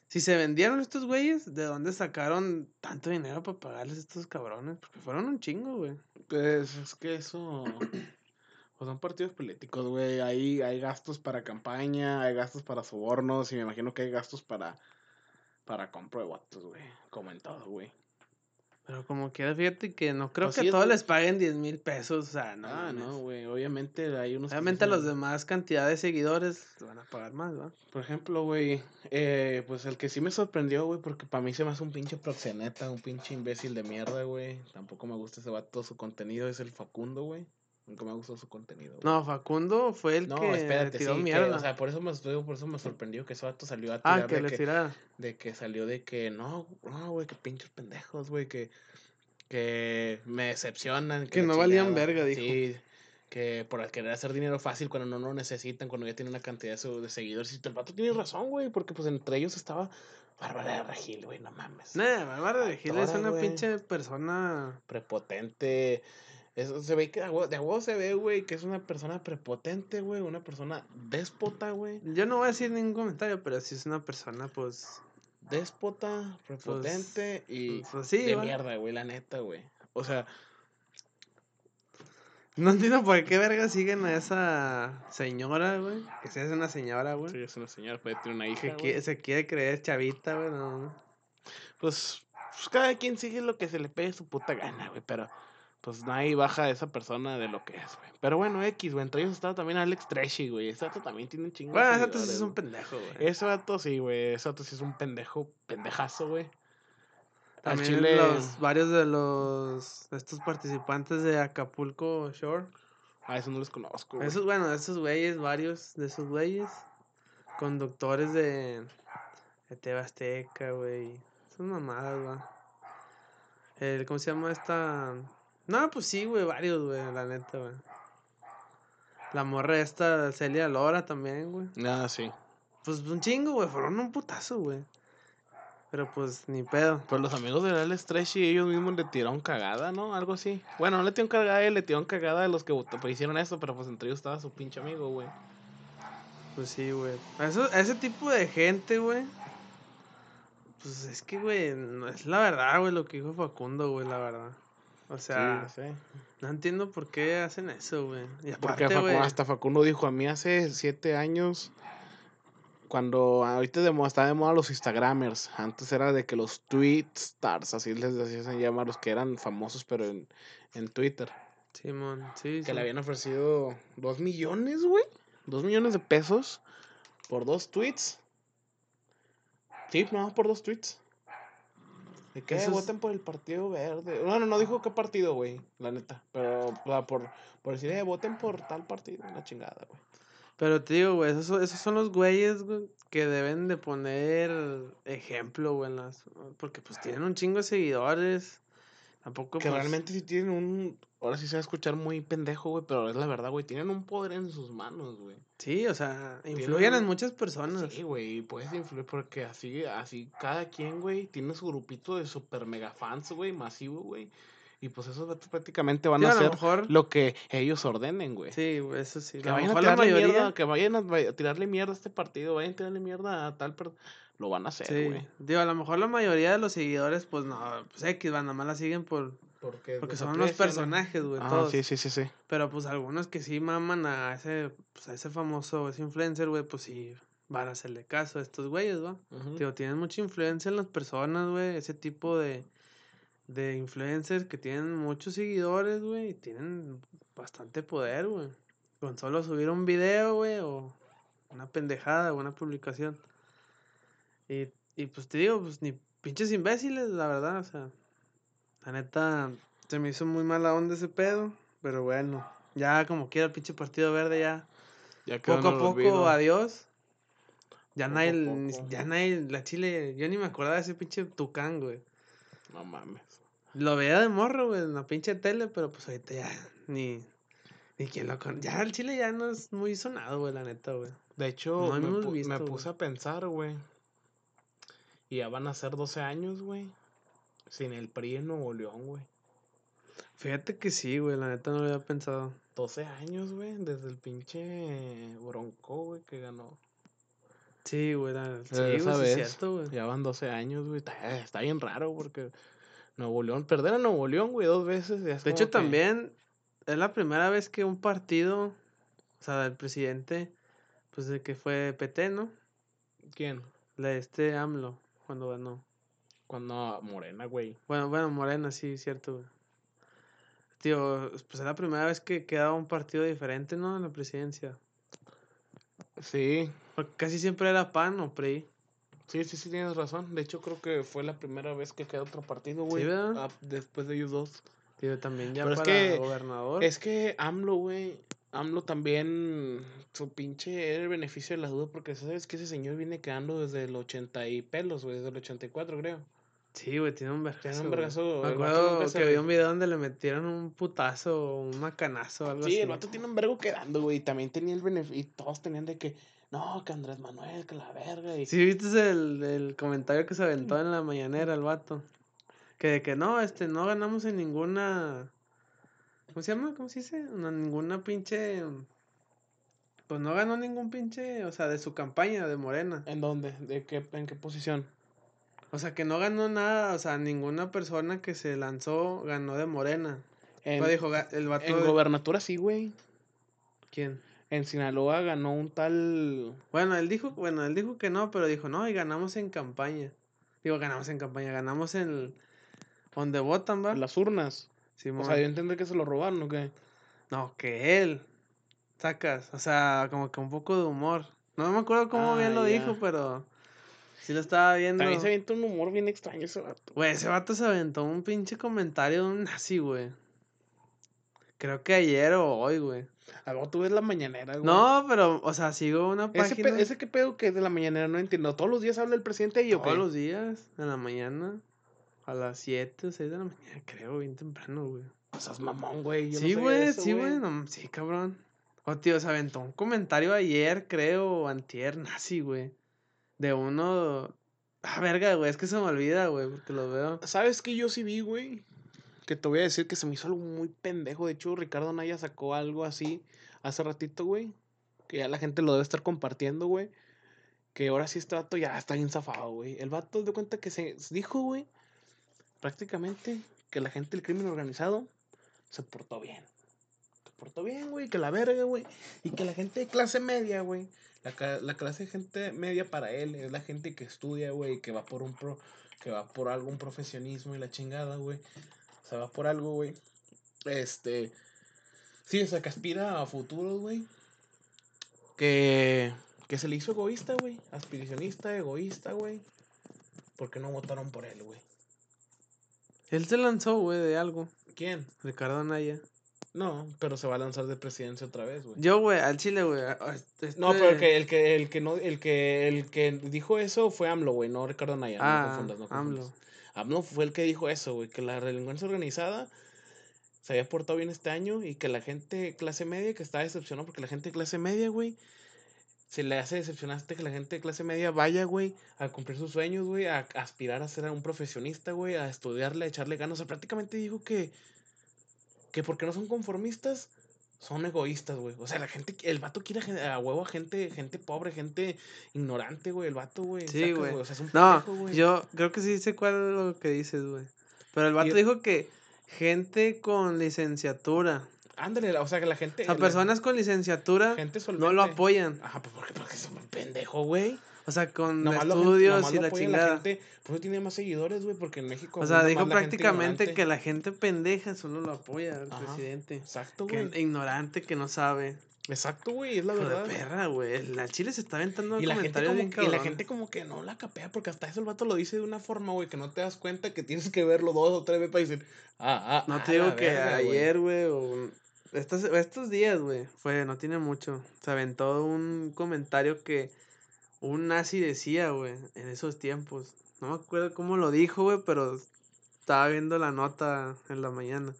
B: si se vendieron estos güeyes, ¿de dónde sacaron tanto dinero para pagarles a estos cabrones? Porque fueron un chingo, güey.
A: Pues es que eso. Pues son partidos políticos, güey. Hay, hay gastos para campaña, hay gastos para sobornos y me imagino que hay gastos para. Para compra de votos, güey. Como en todo, güey.
B: Pero como quiera, fíjate que no creo
A: Pues
B: que
A: sí, es
B: todos les paguen 10 mil pesos, o sea, no.
A: ah, no, güey. Obviamente hay unos.
B: Obviamente a los demás cantidad de seguidores van a pagar más, ¿va?
A: Por ejemplo, güey. Eh, pues el que sí me sorprendió, güey, porque para mí se me hace un pinche proxeneta, un pinche imbécil de mierda, güey. Tampoco me gusta ese vato, su contenido es el Facundo, güey. Nunca me gustó su contenido. güey.
B: No, Facundo fue el
A: No,
B: que
A: espérate,
B: tiró
A: sí, que,
B: mierda.
A: o sea, por eso me digo, por eso me sorprendió que ese vato salió a
B: ah,
A: tirar
B: que
A: de,
B: le
A: que,
B: tirara.
A: de que salió de que no, no, güey, que pinches pendejos, güey, que, que me decepcionan.
B: Que no valían
A: chingada".
B: verga, dijo.
A: Sí, que por querer hacer dinero fácil cuando no lo necesitan, cuando ya tienen una cantidad de, su- de seguidores. Y el vato tiene razón, güey, porque pues entre ellos estaba Bárbara de Regil, güey, no mames.
B: Nah, Bárbara de Gil es una pinche persona.
A: prepotente. Eso se ve que de huevo- de a huevo se ve, güey, que es una persona prepotente, güey, una persona déspota, güey.
B: Yo no voy a decir ningún comentario, pero sí es una persona, pues.
A: Déspota, prepotente y
B: pues, pues sí,
A: de mierda, güey, la neta, güey. O sea,
B: No entiendo por qué verga siguen a esa señora, güey. Que se hace una señora, güey.
A: sí, es una señora, puede tener una hija. güey.
B: quiere- se quiere creer chavita, güey. No.
A: Pues, pues cada quien sigue lo que se le pegue su puta gana, güey, pero pues nadie baja a esa persona de lo que es, güey. Pero bueno, X, güey, entre ellos estaba también Alex Treshy, güey. Ese vato también tiene un chingo
B: Bueno, ese otro sí es un
A: güey.
B: pendejo, güey.
A: Ese vato sí, güey. Ese vato sí es un pendejo, pendejazo, güey.
B: También
A: chile-
B: los, varios de los estos participantes de Acapulco Shore.
A: A eso no los conozco, güey.
B: Esos, bueno, esos güeyes, varios de esos güeyes. Conductores de, de TV Azteca, güey. Son mamadas. El, ¿Cómo se llama esta? No, pues sí, güey, varios, güey, la neta, güey. La morra esta, Celia Lora también, güey.
A: Ah, sí.
B: Pues un chingo, güey, fueron un putazo, güey. Pero pues ni pedo.
A: Pues los amigos de Real Stretch y ellos mismos le tiraron cagada, ¿no? Algo así. Bueno, no le tiraron cagada, a él, le tiraron cagada a los que pues, hicieron eso, pero pues entre ellos estaba su pinche amigo, güey.
B: Pues sí, güey. Eso, ese tipo de gente, güey. Pues es que, güey, no es la verdad, güey, lo que dijo Facundo, güey, la verdad. O sea,
A: sí,
B: no entiendo por qué hacen eso, güey. Y
A: Porque Facu- hasta Facundo dijo a mí hace siete años, cuando ahorita de moda, está de moda los Instagramers, antes era de que los tweet stars, así les decían llamar los que eran famosos, pero en, en Twitter,
B: Simón, sí,
A: que
B: sí.
A: le habían ofrecido dos millones, güey, dos millones de pesos por dos tweets. Sí, no, por dos tweets. De que
B: es-
A: voten por el Partido Verde. Bueno, no dijo qué partido, güey, la neta. Pero o sea, por, por decir, eh, voten por tal partido, la chingada, güey.
B: Pero te digo, güey, esos, son- esos son los güeyes, güey, que deben de poner ejemplo, güey, en las... Porque pues tienen un chingo de seguidores. Tampoco,
A: Que
B: pues,
A: realmente sí tienen un. Ahora sí se va a escuchar muy pendejo, güey, pero es la verdad, güey. Tienen un poder en sus manos, güey.
B: Sí, o sea,
A: Tienen
B: influyen en
A: un-
B: muchas personas.
A: Sí, güey, puedes influir porque así, así cada quien, güey, tiene su grupito de super mega fans, güey, masivo, güey. Y pues esos prácticamente van
B: Sí,
A: a
B: a lo
A: hacer
B: mejor-
A: lo que ellos ordenen, güey.
B: Sí, güey, eso sí.
A: Que
B: A
A: vayan a tirarle
B: mayoría...
A: mierda, que vayan a, tirarle mierda a este partido, vayan a tirarle mierda a tal, per- lo van a hacer,
B: Sí,
A: güey.
B: digo, a lo mejor la mayoría de los seguidores, pues no, pues X, van, nada más la siguen por...
A: Porque,
B: Porque
A: los
B: son unos
A: ¿no?
B: personajes, güey,
A: Ah, sí, sí, sí, sí.
B: Pero pues algunos que sí maman a ese, pues, a ese famoso, ese influencer, güey, pues sí van a hacerle caso a estos güeyes, ¿va? Digo, tienen mucha influencia en las personas, güey, ese tipo de, de influencers que tienen muchos seguidores, güey, y tienen bastante poder, güey. Con solo subir un video, güey, o una pendejada o una publicación. Y, y pues te digo, pues ni pinches imbéciles, la verdad, o sea, la neta, se me hizo muy mala onda ese pedo, pero bueno, ya como quiera el pinche partido verde ya,
A: Ya
B: poco a poco,
A: olvido.
B: adiós. Ya
A: Poco
B: nadie,
A: poco.
B: ya nadie, la Chile, yo ni me acordaba de ese pinche Tucán, güey.
A: No mames.
B: Lo veía de morro, güey, en la pinche tele, pero pues ahorita ya ni, ni quien lo con... Ya el Chile ya no es muy sonado, güey, la neta, güey.
A: De hecho,
B: No
A: me, puse a pensar, güey. Y ya van a ser 12 años, güey. Sin el PRI en Nuevo León, güey.
B: Fíjate que sí, güey, la neta no lo había pensado.
A: 12 años, güey. Desde el pinche Bronco, güey, que ganó.
B: Sí, güey, la... sí, güey, sí es cierto, güey.
A: Ya van 12 años, güey. Está, está bien raro porque Nuevo León, perder a Nuevo León, güey, dos veces.
B: De hecho,
A: que-
B: también es la primera vez que un partido, o sea, el presidente, pues de que fue PT, ¿no?
A: ¿Quién?
B: La de este AMLO, cuando ganó.
A: Cuando Morena, güey.
B: Bueno, bueno, Morena, sí, cierto, güey. Tío, pues es la primera vez que quedaba un partido diferente, ¿no? En la presidencia.
A: Sí,
B: Porque casi siempre era PAN o PRI.
A: sí, sí, sí, tienes razón. De hecho, creo que fue la primera vez que quedó otro partido, güey.
B: ¿verdad?
A: ah, después de ellos dos.
B: Tío, también ya
A: Pero es
B: para
A: que-
B: gobernador.
A: Es que AMLO, güey, AMLO también, su pinche era el beneficio de la duda, porque sabes que ese señor viene quedando desde el 80 y pelos, güey, desde el 84, creo.
B: Sí, güey, tiene un vergazo.
A: Tiene un vergazo,
B: Me acuerdo que
A: se-
B: vi un video donde le metieron un putazo un macanazo algo
A: Sí,
B: así.
A: el vato tiene un vergo quedando, güey, y también tenía el beneficio, y todos tenían de que, no, que Andrés Manuel, que la verga, y...
B: Sí, viste el, el comentario que se aventó en la mañanera el vato. Que de que no, este, no ganamos en ninguna. ¿Cómo se llama? ¿Cómo se dice? No, ninguna pinche. Pues no ganó ningún pinche, o sea, de su campaña de Morena.
A: ¿En dónde? ¿De qué, en qué posición?
B: O sea, que no ganó nada, o sea, ninguna persona que se lanzó ganó de Morena.
A: En,
B: Pues dijo, el vato.
A: en gobernatura sí, güey.
B: ¿Quién?
A: En Sinaloa ganó un tal...
B: Bueno, él dijo, bueno, él dijo que no, pero dijo, no, y ganamos en campaña. Digo, ganamos en campaña, ganamos en donde votan, va.
A: Las urnas.
B: Simón.
A: O sea, yo entendí que se lo robaron, ¿o qué?
B: No, que él. Sacas. O sea, como que un poco de humor. No me acuerdo cómo
A: Ah,
B: bien lo dijo, pero sí lo estaba viendo.
A: También se avienta un humor bien extraño ese vato.
B: Güey, ese vato se aventó un pinche comentario de un nazi, güey. Creo que ayer o hoy, güey.
A: A vos tú ves la mañanera, güey.
B: No, pero, o sea, sigo una
A: Ese,
B: página
A: pe- ese que pedo que es de la mañanera, no entiendo. ¿Todos los días habla el presidente ahí o qué?
B: todos los días, en la mañana, a las 7 o 6 de la mañana, creo, bien temprano, güey.
A: O sea, es mamón, güey. yo
B: Sí, güey,
A: eso,
B: sí, güey, no, sí, cabrón. O tío, se aventó un comentario ayer, creo, antier, nazi, güey. De uno, Ah, verga, güey, es que se me olvida, güey, porque lo veo.
A: ¿Sabes qué yo sí vi, güey? Que te voy a decir que se me hizo algo muy pendejo. De hecho, Ricardo Naya sacó algo así hace ratito, güey. Que ya la gente lo debe estar compartiendo, güey. Que ahora sí este vato ya está bien zafado, güey. El vato de cuenta que se dijo, güey, prácticamente que la gente del crimen organizado se portó bien. Se portó bien, güey, que la verga, güey. Y que la gente de clase media, güey. La, la clase de gente media para él es la gente que estudia, güey, que va por un pro, que va por algún profesionismo y la chingada, güey. O sea, va por algo, güey. Este. Sí, o sea, que aspira a futuros, güey. Que. Que se le hizo egoísta, güey. Aspiracionista, egoísta, güey. Porque no votaron por él, güey.
B: Él se lanzó, güey, de algo.
A: ¿Quién?
B: Ricardo Anaya.
A: No, pero se va a lanzar de presidencia otra vez, güey.
B: Yo, güey, al Chile, güey. a-
A: No, pero el
B: este-
A: que, el que, el que no, el que, el que dijo eso fue AMLO, güey, no Ricardo Naya. no
B: Ah,
A: confundas, no
B: AMLO.
A: confundas. AMLO fue el que dijo eso, güey, que la delincuencia organizada se había portado bien este año y que la gente clase media que estaba decepcionada porque la gente clase media, güey, se le hace decepcionante que la gente de clase media vaya, güey, a cumplir sus sueños, güey, a, aspirar a ser un profesionista, güey, a estudiarle, a echarle ganas. O sea, prácticamente dijo que, que porque no son conformistas, son egoístas, güey. O sea, la gente, el vato quiere a huevo a gente, gente pobre, gente ignorante, güey, el vato, güey.
B: Sí, güey.
A: O sea, es un
B: No,
A: pendejo,
B: yo creo que sí sé cuál es lo que dices, güey. Pero el vato dijo que gente con licenciatura.
A: Ándale, o sea, que la gente.
B: O sea,
A: la
B: personas con licenciatura
A: gente
B: no lo apoyan.
A: Ajá, pues porque, porque es un pendejo, güey.
B: O sea, con
A: Nomás
B: estudios
A: nomás
B: y la chingada.
A: gente, por eso tiene más seguidores, güey, porque en México.
B: O sea, dijo
A: la
B: prácticamente que la gente pendeja solo lo apoya al
A: Ajá,
B: presidente.
A: Exacto,
B: Que
A: güey.
B: ignorante, que no sabe.
A: Exacto, güey, es la
B: Hijo de
A: verdad.
B: perra, güey. La Chile se está aventando
A: Y la, gente como,
B: bien
A: que- y la gente como que no la capea, porque hasta eso el vato lo dice de una forma, güey, que no te das cuenta que tienes que verlo dos o tres veces para decir, ah, ah,
B: No te
A: la
B: digo que
A: verga, güey".
B: ayer, güey, o estos, estos días, güey, fue, no tiene mucho. Se aventó un comentario que un nazi decía, güey, en esos tiempos. No me acuerdo cómo lo dijo, güey, pero estaba viendo la nota en la mañana.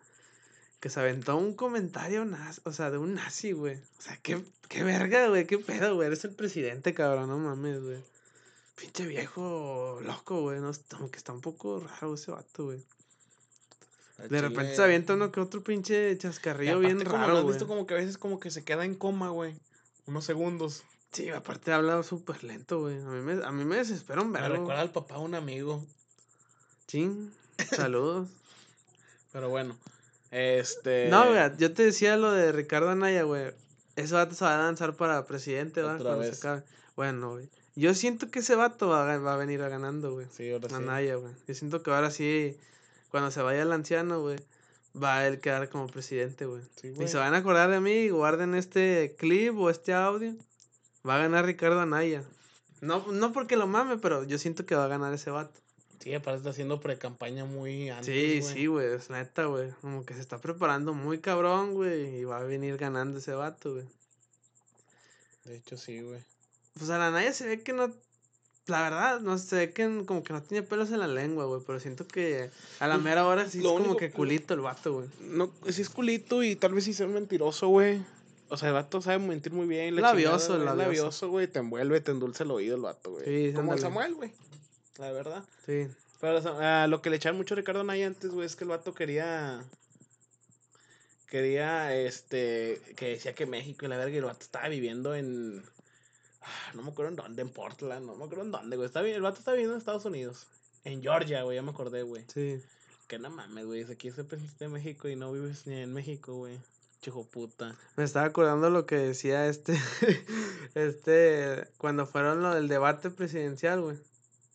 B: Que se aventó un comentario, nazi, o sea, de un nazi, güey. O sea, qué, qué verga, güey, qué pedo, güey. Eres el presidente, cabrón, no mames, güey. Pinche viejo loco, güey. No, como que está un poco raro ese vato, güey. De repente se avienta uno que otro pinche chascarrillo bien
A: como lo
B: raro,
A: has visto como que a veces como que se queda en coma, güey. Unos segundos.
B: Sí, aparte habla súper lento, güey. A mí me, a mí me desespera un
A: Me
B: verbo.
A: recuerda al papá un amigo.
B: Chin. Saludos.
A: Pero bueno. Este.
B: No, güey, yo te decía lo de Ricardo Anaya, güey. Ese vato se va a lanzar para presidente, ¿va?
A: Otra
B: Cuando se
A: vez.
B: acabe. Bueno, güey. Yo siento que ese vato va, a- va a venir a ganando, güey.
A: Sí, ahora sí.
B: Anaya, güey. Yo siento que ahora sí, cuando se vaya el anciano, güey, va a él quedar como presidente, güey.
A: Sí,
B: Y se van a acordar de mí, guarden este clip o este audio. Va a ganar Ricardo Anaya. No, no porque lo mame, pero yo siento que va a ganar ese vato.
A: Sí, aparte está haciendo pre-campaña muy antes.
B: sí, sí, güey, es neta, güey. Como que se está preparando muy cabrón, güey. Y va a venir ganando ese vato, güey.
A: De hecho, sí, güey.
B: Pues a la Anaya se ve que no. La verdad, no ve que como que no tiene pelos en la lengua, güey. Pero siento que a la
A: Pues,
B: mera hora sí es como que culito el vato, güey.
A: No, sí es culito y tal vez sí sea un mentiroso, güey. O sea, el vato sabe mentir muy bien. la
B: Labioso,
A: chingada,
B: labioso.
A: labioso, güey. Te envuelve, te endulza el oído el vato, güey.
B: Sí,
A: Como el. Samuel, güey. La verdad.
B: Sí.
A: Pero lo que le echaban mucho a Ricardo Naya antes, güey, es que el vato quería. Quería, este. Que decía que México y la verga, y el vato estaba viviendo en. Ah, No me acuerdo en dónde, en Portland, no me acuerdo en dónde, güey. Está, el vato está viviendo en Estados Unidos. En Georgia, güey, ya me acordé, güey.
B: Sí.
A: Que no mames, güey. Aquí el presidente de México y no vives ni en México, güey. Chico puta.
B: Me estaba acordando lo que decía este, este, cuando fueron lo del debate presidencial, güey,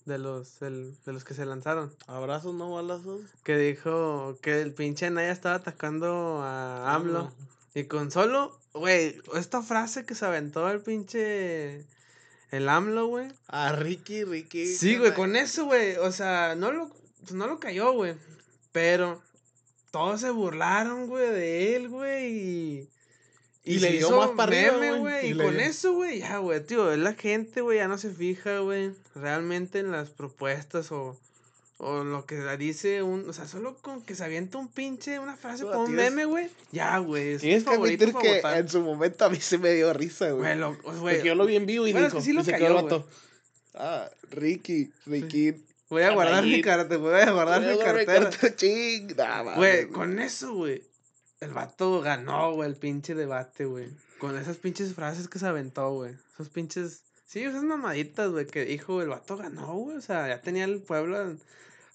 B: de los, del- de los que se lanzaron,
A: Abrazos, no balazos.
B: que dijo que el pinche Anaya estaba atacando a AMLO, y con solo, güey, esta frase que se aventó el pinche, el AMLO, güey,
A: A Ricky, Ricky.
B: sí, güey, con eso, güey, o sea, no lo, pues no lo cayó, güey, pero todos se burlaron, güey, de él, güey, y...
A: Y le dio más para
B: meme,
A: güey, y
B: con
A: dio-
B: eso, güey, ya, güey, tío, es la gente, güey, ya no se fija, güey, realmente en las propuestas o, o lo que dice un, o sea, solo con que se avienta un pinche, una frase con un meme, güey, ya, güey, es
A: Tienes que admitir que
B: votar.
A: en su momento a mí se me dio risa, güey.
B: Güey,
A: Porque yo lo vi en vivo y
B: Bueno, es
A: dijo,
B: que sí lo
A: se
B: cayó,
A: quedó. Ah, Ricky, Ricky.
B: Voy a guardar mi cartera, voy a guardar mi cartera.
A: Ching, nah,
B: Güey, con eso, güey. El vato ganó, güey, el pinche debate, güey. Con esas pinches frases que se aventó, güey. Esos pinches. Sí, esas mamaditas, güey, que dijo, el vato ganó, güey. O sea, ya tenía el pueblo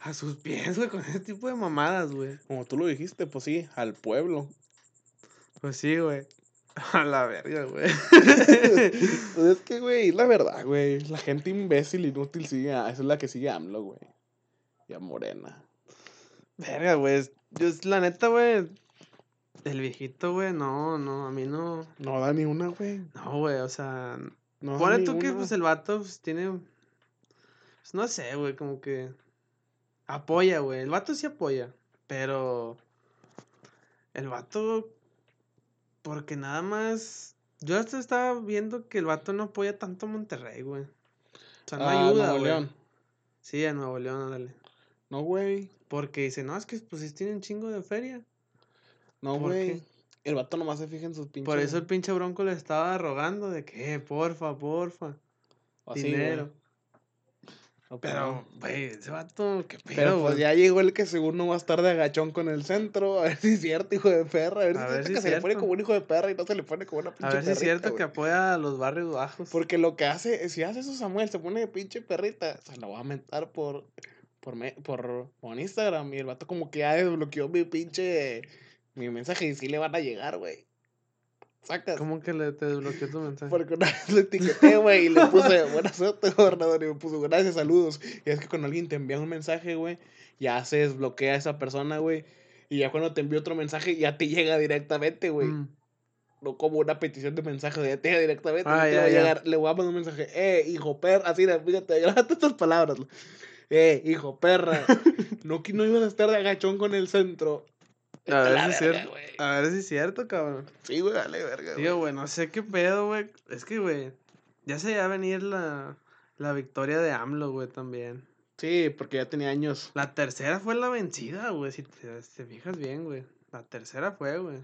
B: a, sus pies, güey, con ese tipo de mamadas, güey.
A: Como tú lo dijiste, pues sí, al pueblo.
B: Pues sí, güey. A la verga, güey.
A: Pues es que, güey, la verdad, güey. La gente imbécil, inútil, sigue a, esa es la que sigue a AMLO, güey. Y a Morena.
B: verga, güey. Yo, la neta, güey. El viejito, güey, no, no, a mí no.
A: No da ni una, güey.
B: No, güey, o sea.
A: No
B: Pone tú que pues el vato pues, tiene. Pues no sé, güey, como que. Apoya, güey. El vato sí apoya. Pero. El vato. Porque nada más. Yo hasta estaba viendo que el vato no apoya tanto a Monterrey, güey. O sea, no
A: Ah,
B: ayuda,
A: Nuevo
B: güey.
A: León.
B: Sí, a Nuevo León, dale.
A: No, güey.
B: Porque dice, no, es que pues sí tienen chingo de feria.
A: No,
B: ¿Por
A: güey.
B: qué?
A: El vato nomás se fija en sus pinches.
B: Por eso el pinche bronco le estaba rogando de que, eh, porfa, porfa,
A: Así, güey.
B: Pero, güey, ese vato, qué pedo,
A: Pero pues ya llegó el que según no va a estar de agachón con el centro. A ver si es cierto, hijo de perra. A ver,
B: A
A: si,
B: ver
A: es
B: si
A: cierto que se le pone como un hijo de perra y no se le pone como una pinche
B: A ver si es
A: perrita,
B: cierto que apoya a los barrios bajos.
A: Porque lo que hace, si hace eso Samuel, se pone de pinche perrita, se la voy a mentar por, por, me- por, por Instagram. Y el vato como que ya desbloqueó mi pinche, mi mensaje y sí le van a llegar, güey. Sacas.
B: ¿Cómo que le te desbloqueó tu mensaje?
A: Porque una vez lo etiqueté, güey, y le puse buena suerte, gobernador, y me puso gracias, saludos. Y es que cuando alguien te envía un mensaje, güey, ya se desbloquea a esa persona, güey. Y ya cuando te envía otro mensaje, ya te llega directamente, güey.
B: Mm.
A: No como una petición de mensaje, ya te llega directamente.
B: Ah,
A: no te
B: ya,
A: va a llegar, le voy a mandar un mensaje, eh, hijo perra, así, fíjate, grábate estas palabras. Eh, hijo perra, no, no ibas a estar de agachón con el centro.
B: A ver si es cierto. A ver si es cierto, cabrón.
A: Sí, güey, dale, verga.
B: Tío, güey, no sé qué pedo, güey. Es que, güey, ya se va a venir la, la victoria de AMLO, güey, también.
A: Sí, porque ya tenía años.
B: La tercera fue la vencida, güey, si te, si te fijas bien, güey. La tercera fue, güey.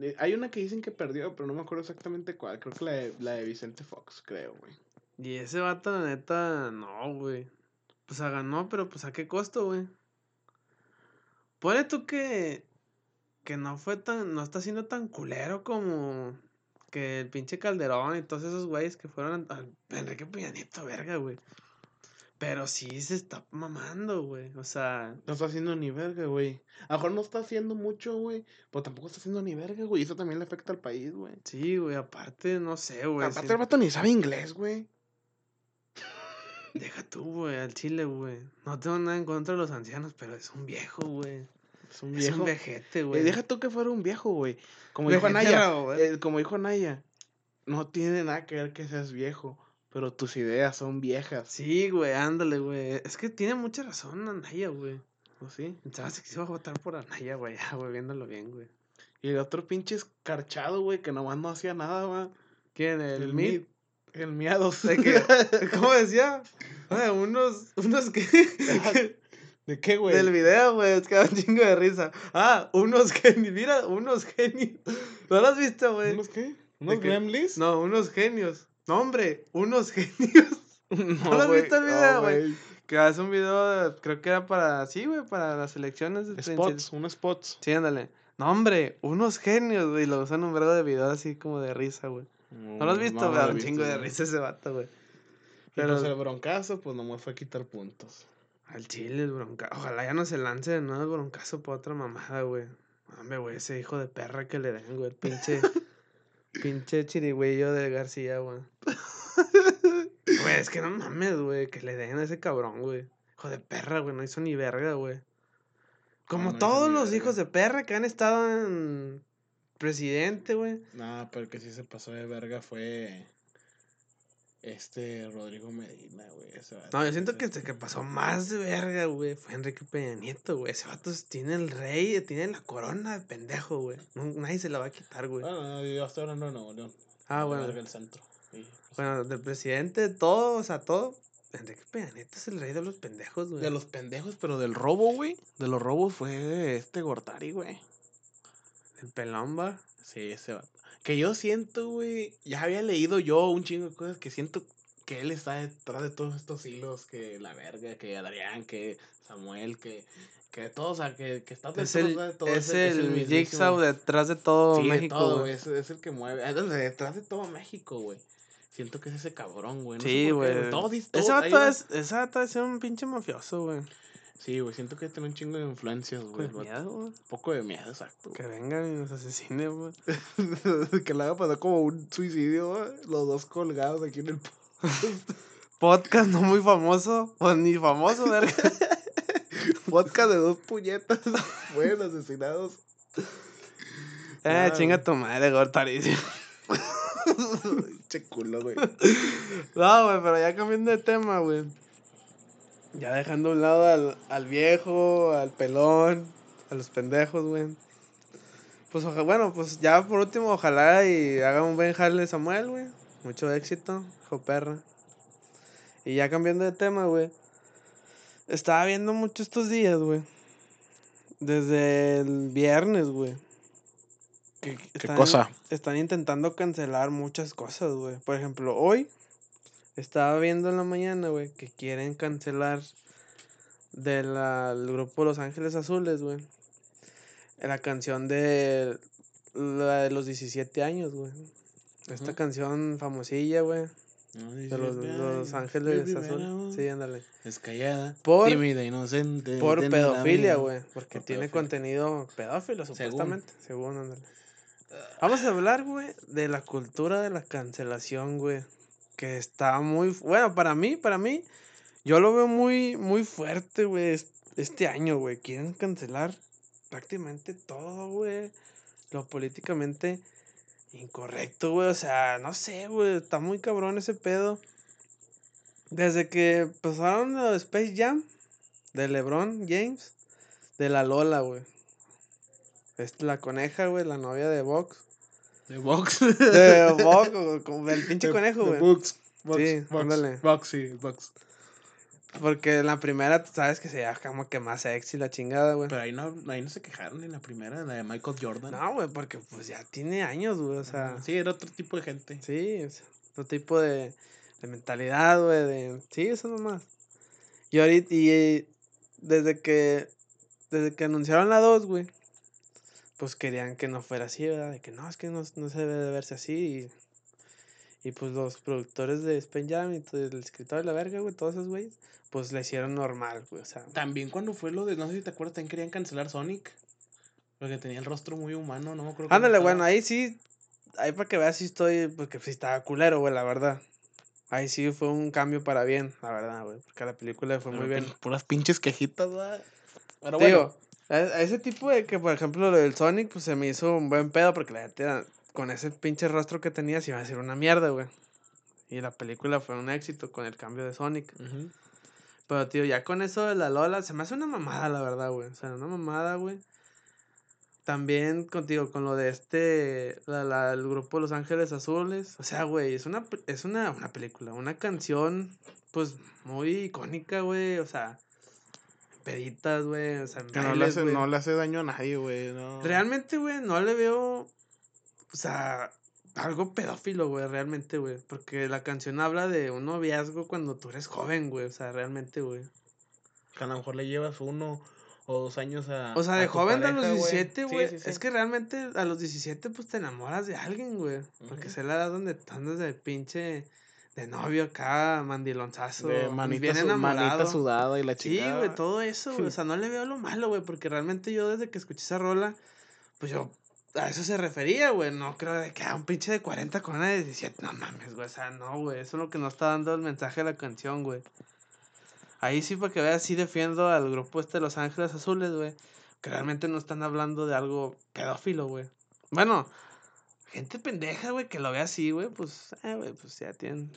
A: Eh, Hay una que dicen que perdió, pero no me acuerdo exactamente cuál. Creo que la de, la de Vicente Fox, creo, güey.
B: Y ese vato, la neta, no, güey. Pues a ganó, pero pues a qué costo, güey. Ponle tú que. Que no fue tan. No está siendo tan culero como. Que el pinche Calderón y todos esos güeyes que fueron al Enrique Peña Nieto, verga, güey. Pero sí se está mamando, güey. O sea.
A: No está haciendo ni verga, güey. A lo mejor no está haciendo mucho, güey. Pero tampoco está haciendo ni verga, güey. Eso también le afecta al país, güey.
B: Sí, güey. Aparte, no sé, güey.
A: Aparte,
B: sí-
A: el vato ni sabe inglés, güey.
B: Deja tú, güey, al chile, güey. No tengo nada en contra de los ancianos, pero es un viejo, güey.
A: Es un
B: Es
A: viejo.
B: un vejete,
A: Eh,
B: güey.
A: deja tú que fuera un viejo, güey. Como dijo Anaya. eh, como dijo Anaya. No tiene nada que ver que seas viejo. Pero tus ideas son viejas.
B: Sí, güey, ándale, güey. Es que tiene mucha razón Anaya, güey.
A: ¿no? ¿Sí?
B: Sabes que se iba a votar por Anaya, güey, ya, güey, viéndolo bien, güey.
A: Y el otro pinche escarchado, güey, que nomás no hacía nada, güey.
B: ¿Quién? El,
A: El
B: Mid.
A: El miados.
B: ¿De qué? ¿Cómo decía? Ah, unos, unos que...
A: ¿De qué, güey?
B: Del video, güey, es que da un chingo de risa. Ah, unos genios, mira, unos genios. ¿No lo has visto, güey?
A: ¿Unos qué? ¿Unos gremlins?
B: No, unos genios. No, hombre, unos genios.
A: No,
B: lo has visto el
A: no,
B: video, güey? Que hace un video, creo que era para, sí, güey, para las elecciones de
A: Spots, unos spots.
B: Sí, ándale. No, hombre, unos genios, güey. Lo usan un vergo de video así como de risa, güey. ¿No lo has visto?
A: no
B: güey?
A: he
B: un
A: visto,
B: chingo de risa ese vato, güey.
A: Pero
B: Pero-
A: el broncazo, pues nomás fue a quitar puntos.
B: Al chile, el bronca. Ojalá ya no se lance de nuevo el broncazo para otra mamada, güey. Hombre, güey, ese hijo de perra que le den, güey. El pinche. pinche chirigüillo de García, güey. Güey, es que no mames, güey. Que le den a ese cabrón, güey. Hijo de perra, güey. No hizo ni verga, güey. Como
A: no
B: todos los hijos de perra que han estado en. Presidente, güey.
A: No, pero el que sí se pasó de verga fue. Este Rodrigo Medina, güey.
B: No, yo siento que el que pasó más de verga, güey, fue Enrique Peña Nieto, güey. Ese vato tiene el rey, tiene la corona de pendejo, güey. No, nadie se la va a quitar, güey.
A: No, no, yo estoy hablando de Nuevo León.
B: Ah, bueno.
A: centro. Sí, pues,
B: Bueno, del presidente, todo, o sea, todo. Enrique Peña Nieto es el rey de los pendejos, güey.
A: De los pendejos, pero del robo, güey. De los robos fue este Gortari, güey.
B: El pelón, va.
A: Sí, ese vato. Que yo siento, güey. Ya había leído yo un chingo de cosas que siento que él está detrás de todos estos hilos, que la verga, que Adrián, que Samuel, que, que todos, o sea, que, que está
B: Es
A: detrás
B: el,
A: de todo
B: es
A: ese-
B: el,
A: mismísimo-
B: Jigsaw detrás de todo
A: Sí, de
B: México,
A: todo,
B: güey.
A: Es, es el que mueve, es el de detrás de todo México, güey. Siento que es ese cabrón, güey. no
B: Sí, güey. Ese vato es, vato es un pinche mafioso, güey.
A: Sí, güey, siento que tiene un chingo de influencias, güey.
B: Con
A: el vato.
B: miedo, güey.
A: Un poco de miedo, exacto.
B: Que vengan y nos asesinen, güey.
A: que le haga pasar como un suicidio, güey, los dos colgados aquí en el...
B: Podcast no muy famoso, o ni famoso, verga.
A: Podcast de dos puñetas fueron asesinados.
B: Eh, chinga tu madre, gortarísimo.
A: che culo, güey.
B: No, güey, pero ya cambiando de tema, güey. Ya dejando a un lado al, al viejo, al pelón, a los pendejos, güey. Pues oja- bueno, pues ya por último, ojalá y haga un buen jale Samuel, güey. Mucho éxito, hijo perra. Y ya cambiando de tema, güey. Estaba viendo mucho estos días, güey. Desde el viernes, güey. que están-
A: cosa?
B: Están intentando cancelar muchas cosas, güey. Por ejemplo, hoy estaba viendo en la mañana, güey, que quieren cancelar del grupo Los Ángeles Azules, güey. La canción de la de los 17 años, güey. Esta canción famosilla, güey. De los, los Ángeles Azules. Sí, ándale.
A: Es callada,
B: Por-
A: tímida, inocente.
B: Por pedofilia, güey. Porque
A: Por
B: tiene
A: pedofilia.
B: contenido pedófilo, supuestamente. Según, ándale. Vamos a hablar, güey, de la cultura de la cancelación, güey. Que está muy... Bueno, para mí, para mí, yo lo veo muy, muy fuerte, güey. es- Este año, güey. Quieren cancelar prácticamente todo, güey. Lo políticamente incorrecto, güey. O sea, no sé, güey. Está muy cabrón ese pedo. Desde que pasaron los Space Jam de LeBron James, de la Lola, güey. Es la coneja, güey, la novia de Vox.
A: De box.
B: De Vox, o como el pinche
A: De-
B: conejo, güey.
A: Bugs,
B: Sí, ándale.
A: Bugs, sí, Bugs.
B: Porque en la primera, tú sabes que se veía como que más sexy la chingada, güey.
A: Pero ahí no, ahí no se quejaron en la primera, en la de Michael Jordan.
B: No, güey, porque pues ya tiene años, güey. O sea,
A: sí, era otro tipo de gente.
B: Sí, o sea, otro tipo de, de mentalidad, güey, de... Sí, eso nomás. Y ahorita, y eh, desde que, desde que anunciaron la 2, güey, pues querían que no fuera así, ¿verdad? De que no, es que no, no se debe de verse así. Y, y pues los productores de Spain Jam y todo el escritor de la verga, güey, todos esos güeyes, pues le hicieron normal, güey, o sea...
A: También cuando fue lo de, no sé si te acuerdas, también querían cancelar Sonic. Porque tenía el rostro muy humano, no me acuerdo.
B: Ándale, bueno, ahí sí, ahí para que veas si estoy, porque sí estaba culero, güey, la verdad. Ahí sí fue un cambio para bien, la verdad, güey, porque la película fue muy bien.
A: Puras pinches quejitas, ¿verdad? Pero bueno.
B: A, a ese tipo de que, por ejemplo, lo del Sonic, pues se me hizo un buen pedo, porque la neta, con ese pinche rostro que tenía, se iba a ser una mierda, güey. Y la película fue un éxito con el cambio de Sonic. Pero, tío, ya con eso de la Lola, se me hace una mamada, la verdad, güey. O sea, una mamada, güey. También contigo, con lo de este, la, la- el grupo Los Ángeles Azules. O sea, güey, es una, es una, una película, una canción, pues, muy icónica, güey. O sea, peditas, güey. O sea,
A: Que no le, hace, no le hace daño a nadie, güey. No.
B: Realmente, güey, no le veo, o sea, algo pedófilo, güey, realmente, güey. Porque la canción habla de un noviazgo cuando tú eres joven, güey. O sea, realmente, güey.
A: Que a lo mejor le llevas uno o dos años a.
B: O sea, de joven a los
A: pareja,
B: 17,
A: Sí,
B: güey.
A: sí, sí.
B: Es que realmente a los 17, pues te enamoras de alguien, güey. Porque
A: Ujú.
B: es la edad donde andas de pinche de novio acá, mandilonzazo.
A: De manita,
B: bien
A: su- manita
B: enamorado.
A: sudada y la
B: Sí,
A: chingada.
B: güey, todo eso, güey. O sea, no le veo lo malo, güey. Porque realmente yo desde que escuché esa rola, pues yo a eso se refería, güey. No creo de que a un pinche de 40 con una de 17. No mames, güey. O sea, no, güey. Eso es lo que nos está dando el mensaje de la canción, güey. Ahí sí, para que veas, sí defiendo al grupo este de Los Ángeles Azules, güey. Que realmente no están hablando de algo pedófilo, güey. Bueno, gente pendeja, güey, que lo ve así, güey, pues, eh, güey, pues ya tienen.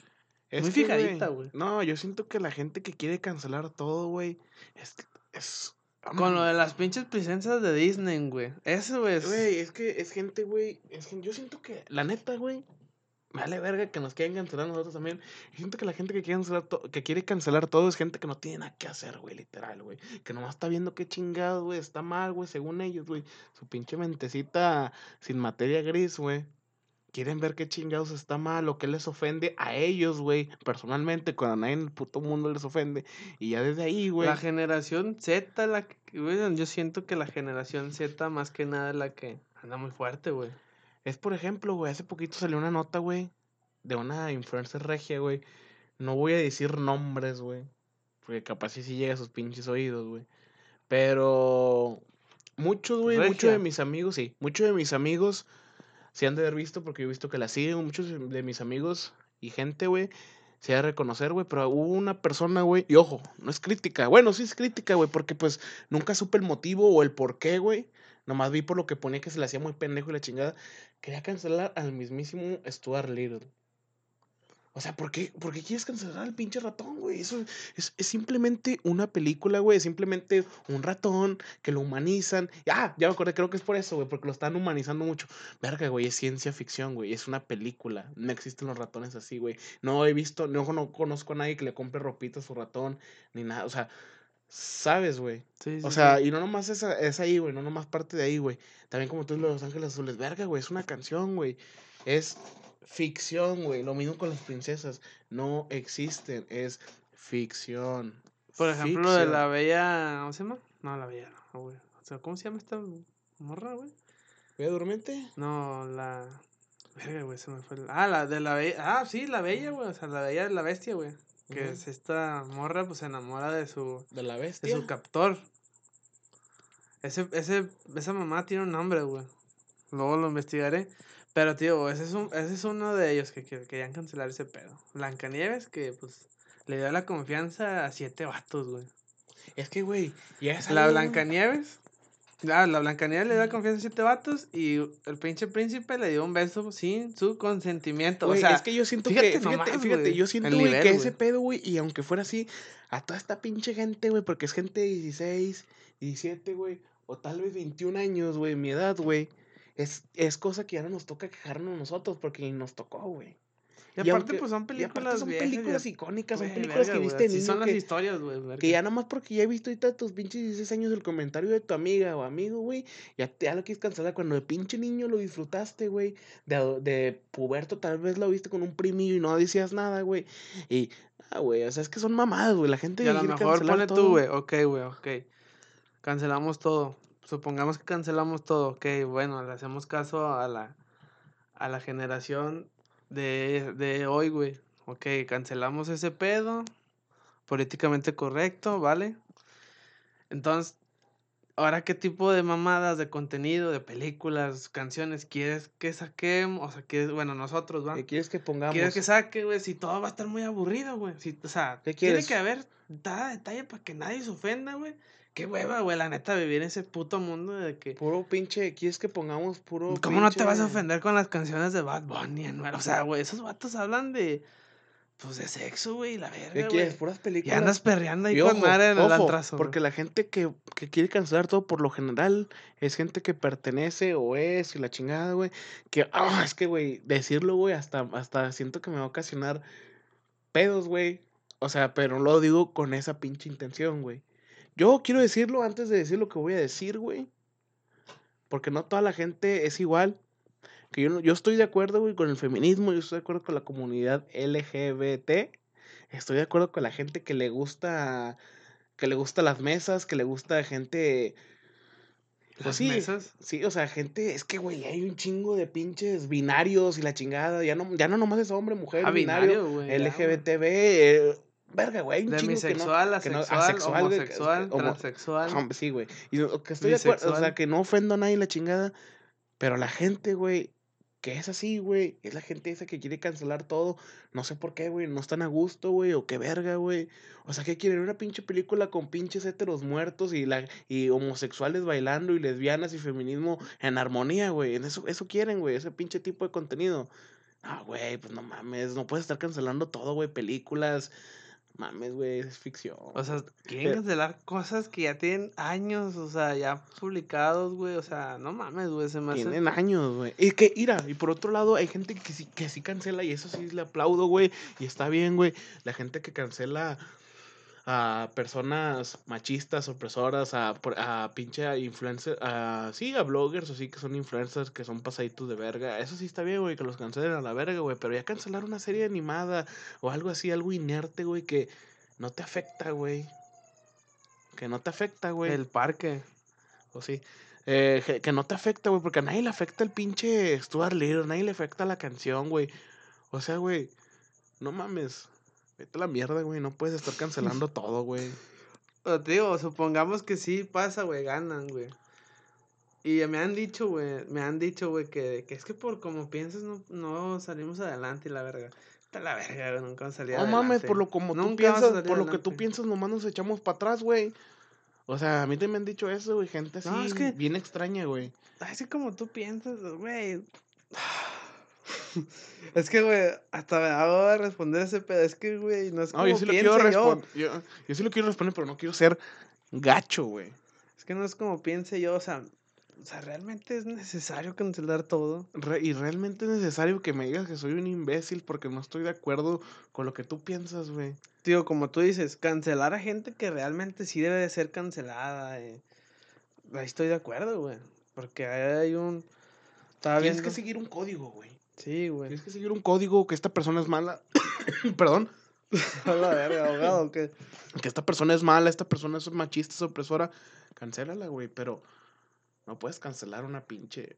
A: Es
B: Muy
A: que,
B: fijadita, güey.
A: No, yo siento que la gente que quiere cancelar todo, güey, es. es
B: Con lo de las pinches princesas de Disney, güey. Eso, güey. es-
A: Güey, es que es gente, güey. Es que yo siento que, la neta, güey. Vale verga que nos quieran cancelar nosotros también. Yo siento que la gente que quiere cancelar, que quiere cancelar todo es gente que no tiene nada que hacer, güey, literal, güey. Que nomás está viendo qué chingado, güey, está mal, güey, según ellos, güey. Su pinche mentecita sin materia gris, güey. Quieren ver qué chingados está mal o qué les ofende a ellos, güey, personalmente, cuando a nadie en el puto mundo les ofende. Y ya desde ahí, güey.
B: La generación Z, la que, yo siento que la generación Z más que nada es la que anda muy fuerte, güey.
A: Es por ejemplo, güey, hace poquito salió una nota, güey, de una influencer regia, güey. No voy a decir nombres, güey. Porque capaz sí, sí llega a sus pinches oídos, güey. Pero muchos, güey, muchos de mis amigos, sí, muchos de mis amigos se han de haber visto porque yo he visto que la siguen. Muchos de mis amigos y gente, güey, se ha de reconocer, güey. Pero hubo una persona, güey, y ojo, no es crítica. Bueno, sí es crítica, güey, porque pues nunca supe el motivo o el por qué, güey. Nomás vi por lo que ponía que se le hacía muy pendejo y la chingada. Quería cancelar al mismísimo Stuart Little. O sea, ¿por qué, ¿por qué quieres cancelar al pinche ratón, güey? Eso es, es simplemente una película, güey. Es simplemente un ratón que lo humanizan. Ah, ya me acordé, creo que es por eso, güey, porque lo están humanizando mucho. Verga, güey, es ciencia ficción, güey. Es una película. No existen los ratones así, güey. No he visto, no, no conozco a nadie que le compre ropita a su ratón, ni nada. O sea, sabes, güey.
B: Sí, sí,
A: O sea,
B: sí.
A: y no nomás es, es ahí, güey, no nomás parte de ahí, güey. También como tú Los Ángeles Azules, verga, güey, es una canción, güey. Es ficción, güey. Lo mismo con las princesas. No existen, es ficción.
B: Por ejemplo, de
A: Ficción.
B: la bella, ¿cómo se llama? No, la bella, no, güey. O sea, ¿cómo se llama esta morra, güey?
A: ¿Bella Durmiente?
B: No, la... Verga, güey, se me fue. Ah, la de la bella... Ah, sí, la bella, güey. O sea, la bella de la bestia, güey. Que es esta morra, pues se enamora de su...
A: ¿De la
B: De
A: bestia?
B: su captor. Ese, ese, esa mamá tiene un nombre, güey. Luego lo investigaré. Pero, tío, ese es, un, ese es uno de ellos que, que querían cancelar ese pedo. Blancanieves, que, pues, le dio la confianza a siete vatos, güey.
A: Es que, güey, ya es
B: La Blancanieves. La, la Blancanieves le dio la confianza a siete vatos y el pinche príncipe le dio un beso sin su consentimiento.
A: Güey,
B: o sea,
A: es que yo siento
B: fíjate
A: que, fíjate,
B: nomás,
A: fíjate, yo siento, güey, que ese pedo, güey, y aunque fuera así, a toda esta pinche gente, güey, porque es gente de 16, 17, güey, o tal vez 21 años, güey, mi edad, güey, es, es cosa que ya no nos toca quejarnos nosotros, porque nos tocó, güey.
B: y
A: y
B: aparte,
A: aunque-
B: pues son películas
A: son
B: viejas,
A: películas icónicas, son películas
B: verga,
A: que viste niño
B: son las
A: que,
B: historias, güey.
A: que ya nomás porque ya he visto ahorita tus pinches 16 años el comentario de tu amiga o amigo, güey, ya, te, ya lo quieres cancelar cuando de pinche niño lo disfrutaste, güey, de, de puberto tal vez lo viste con un primillo y no decías nada, güey, y, ah, güey, o sea, es que son mamadas, güey, la gente
B: Y a lo mejor pone
A: todo.
B: tú, güey, ok, güey, ok. Cancelamos todo. Supongamos que cancelamos todo, ok, bueno, le hacemos caso a la, a la generación de, de hoy, güey. Ok, cancelamos ese pedo, políticamente correcto, ¿vale? Entonces, ahora qué tipo de mamadas, de contenido, de películas, canciones quieres que saquemos, o sea, quieres, bueno, nosotros, ¿va?
A: ¿Qué quieres que pongamos?
B: ¿Quieres que saque, güey? Si todo va a estar muy aburrido, güey. Si, o sea,
A: ¿Qué
B: tiene
A: quieres?
B: que haber cada detalle para que nadie se ofenda, güey. Qué hueva, güey, la neta, vivir en ese puto mundo de que...
A: Puro pinche, ¿quieres que pongamos puro
B: ¿Cómo no te vas a ofender con las canciones de Bad Bunny, Anuel? O sea, güey, esos vatos hablan de... Pues de sexo, güey, la
A: ¿Qué
B: verga, güey.
A: Puras
B: Y
A: películas.
B: andas perreando ahí
A: Y
B: con
A: ojo,
B: madre en el
A: ojo,
B: antrazo,
A: porque la gente que, que quiere cancelar todo por lo general es gente que pertenece o es y la chingada, güey. Que, ah, es que, güey, decirlo, güey, hasta, hasta siento que me va a ocasionar pedos, güey. O sea, pero no lo digo con esa pinche intención, güey. Yo quiero decirlo antes de decir lo que voy a decir, güey. Porque no toda la gente es igual. Que yo, yo estoy de acuerdo, güey, con el feminismo, yo estoy de acuerdo con la comunidad LGBT. Estoy de acuerdo con la gente que le gusta que le gusta las mesas, que le gusta gente pues
B: Las
A: sí,
B: mesas.
A: sí, o sea, gente, es que güey, hay un chingo de pinches binarios y la chingada, ya no ya no nomás es hombre, mujer,
B: Ah,
A: binario,
B: binario, ya,
A: eh, verga, güey, hay un chingo que no
B: Demisexual,
A: que no-
B: asexual,
A: asexual, que-
B: homosexual,
A: homo-
B: transexual.
A: Hombre, sí, güey. Y que estoy de acuerdo, o sea,
B: Bisexual.
A: que no ofendo a nadie la chingada, pero la gente, güey, que es así, güey, es la gente esa que quiere cancelar todo, no sé por qué, güey, no están a gusto, güey, o qué verga, güey. O sea, ¿qué quieren? Una pinche película con pinches héteros muertos y la y homosexuales bailando y lesbianas y feminismo en armonía, güey. En eso eso quieren, güey, ese pinche tipo de contenido. Ah, güey, pues no mames, no puedes estar cancelando todo, güey, películas. Mames, güey, es ficción.
B: O sea, quieren cancelar cosas que ya tienen años, o sea, ya publicados, güey. O sea, no mames, güey, se me hace...
A: Tienen años, güey. Y que, mira, y por otro lado, hay gente que sí, que sí cancela, y eso sí le aplaudo, güey. Y está bien, güey. La gente que cancela a personas machistas, opresoras, a, a pinche influencers, a, sí, a bloggers, así que son influencers que son pasaditos de verga. Eso sí está bien, güey, que los cancelen a la verga, güey, pero ya cancelar una serie animada o algo así, algo inerte, güey, que no te afecta, güey. Que no te afecta, güey.
B: El parque.
A: O sí. Eh, que, que no te afecta, güey, porque a nadie le afecta el pinche Stuart Little, a nadie le afecta la canción, güey. O sea, güey, no mames. Vete a la mierda, güey, no puedes estar cancelando todo, güey.
B: Pero te digo, supongamos que sí pasa, güey, ganan, güey. Y me han dicho, güey, me han dicho, güey, que, que es que por como piensas no, no salimos adelante y la verga. Está la verga, güey, nunca salí
A: No
B: adelante.
A: mames, por lo como tú
B: Nunca a
A: piensas, por lo que tú piensas, nomás nos echamos para atrás, güey. O sea, a mí también me han dicho eso, güey, gente así,
B: No, es que-
A: bien extraña, güey.
B: Así como tú piensas, güey. Es que, güey, hasta me hago responder ese pedo. Es que, güey, no es como
A: No, yo sí lo quiero
B: yo.
A: responder. Yo, yo sí lo quiero responder, pero no quiero ser gacho, güey.
B: Es que no es como piense yo, o sea, o sea, realmente es necesario cancelar todo.
A: Re- y realmente es necesario que me digas que soy un imbécil porque no estoy de acuerdo con lo que tú piensas, güey.
B: Tío, como tú dices, cancelar a gente que realmente sí debe de ser cancelada. eh. Ahí estoy de acuerdo, güey. Porque hay un.
A: Tienes
B: viendo.
A: que seguir un código, güey.
B: Sí, güey.
A: Tienes que seguir un código que esta persona es mala. Perdón.
B: A la verga, abogado, que.
A: Que esta persona es mala, esta persona es machista, es opresora. Cancélala, güey. Pero no puedes cancelar una pinche.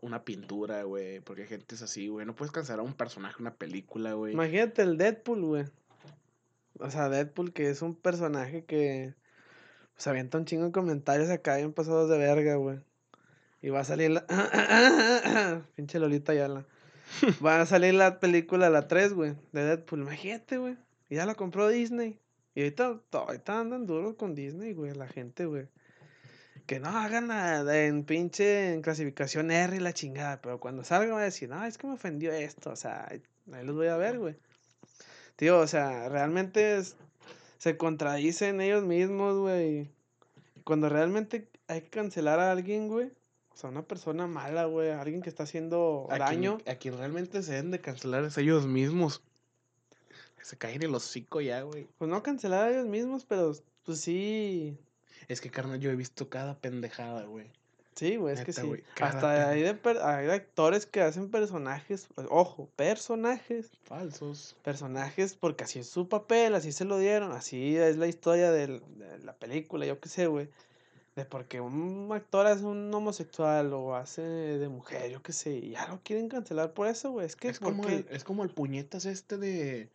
A: Una pintura, güey. Porque gente es así, güey. No puedes cancelar a un personaje, una película, güey.
B: Imagínate el Deadpool, güey. O sea, Deadpool, que es un personaje que. Pues avienta un chingo de comentarios acá bien pasados de verga, güey. Y va a salir la. Pinche Lolita Yala. Va a salir la película, la 3, güey, de Deadpool. Imagínate, güey. Y ya la compró Disney. Y ahorita, ahorita andan duros con Disney, güey, la gente, güey. Que no hagan nada en pinche en clasificación R y la chingada. Pero cuando salga va a decir, no, es que me ofendió esto. O sea, ahí los voy a ver, güey. Tío, o sea, realmente se contradicen ellos mismos, güey. Cuando realmente hay que cancelar a alguien, güey. O sea, una persona mala, güey. Alguien que está haciendo
A: A
B: daño.
A: quien, a quien realmente se deben de cancelar es ellos mismos. Se caen el hocico ya, güey.
B: Pues no cancelar a ellos mismos, pero pues sí.
A: Es que, carnal, yo he visto cada pendejada, güey.
B: Sí, güey, es que sí. Hasta hay de, per- hay de actores que hacen personajes. pues, Ojo, personajes.
A: Falsos.
B: Personajes porque así es su papel, así se lo dieron. Así es la historia del- de la película, yo qué sé, güey. De porque un actor hace un homosexual o hace de mujer, yo qué sé. Y ya lo quieren cancelar por eso, güey. Es que
A: Es
B: ¿por
A: como, el, es como el puñetas este de...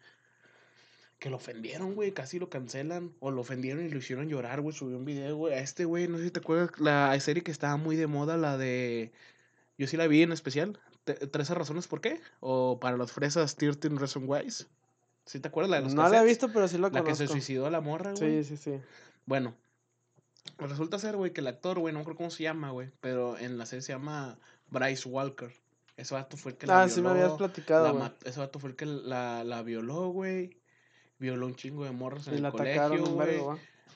A: Que lo ofendieron, güey, casi lo cancelan. O lo ofendieron y lo hicieron llorar, güey. Subió un video, güey. A este, güey, no sé si te acuerdas, la serie que estaba muy de moda, la de... Yo sí la vi en especial. Te- ¿13 razones por qué? O para los fresas, 13 Reasons Why. ¿Sí te acuerdas la de los
B: No la he visto, pero sí lo
A: La que se
B: conozco.
A: suicidó la morra, güey.
B: Sí, sí, sí.
A: Bueno, pues resulta ser, güey, que el actor, güey, no me acuerdo cómo se llama, güey, pero en la serie se llama Bryce Walker. Ese vato fue el que la
B: Ah, sí me habías
A: violó,
B: platicado,
A: la
B: güey.
A: Ese vato fue el que la, la violó, güey. Violó un chingo de morros en
B: Y
A: el colegio, güey.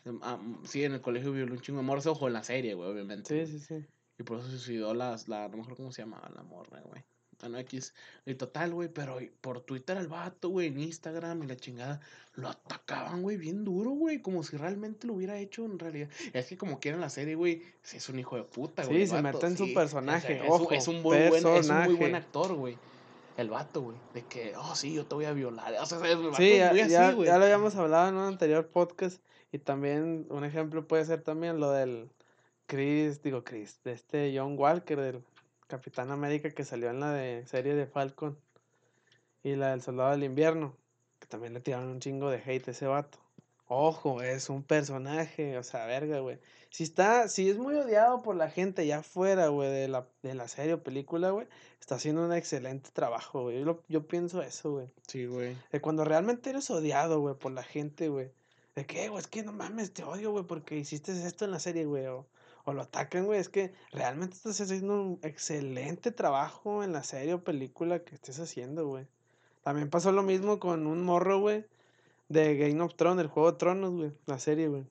A: Em, ah, sí, en el colegio violó un chingo de morros. Ojo, en la serie, güey, obviamente.
B: Sí, sí, sí.
A: Y por eso se suicidó las, la, no me acuerdo cómo se llamaba la morra, güey. Bueno, X. Y total, güey, pero por Twitter al vato, güey, en Instagram y la chingada, lo atacaban, güey, bien duro, güey, como si realmente lo hubiera hecho en realidad. Es que como quiera en la serie, güey, es un hijo de puta, güey.
B: Sí, se mete en su personaje,
A: es, un-
B: ojo,
A: es un muy buen, es un muy buen
B: personaje.
A: actor, güey. El vato, güey, de que, oh, sí, yo te voy a violar. O sea, el vato
B: Sí,
A: es güey.
B: ya lo habíamos hablado en un anterior podcast. Y también un ejemplo puede ser también lo del Chris, digo Chris, de este John Walker, del Capitán América que salió en la de serie de Falcon. Y la del Soldado del Invierno, que también le tiraron un chingo de hate a ese vato. Ojo, es un personaje, o sea, verga, güey. Si está, si es muy odiado por la gente ya fuera, güey, de la, de la serie o película, güey, está haciendo un excelente trabajo, güey. Yo, yo pienso eso, güey.
A: Sí, güey.
B: De cuando realmente eres odiado, güey, por la gente, güey. De que, güey, es que no mames, te odio, güey, porque hiciste esto en la serie, güey. O, o lo atacan, güey. Es que realmente estás haciendo un excelente trabajo en la serie o película que estés haciendo, güey. También pasó lo mismo con un morro, güey, de Game of Thrones, el juego de Tronos, güey, la serie, güey.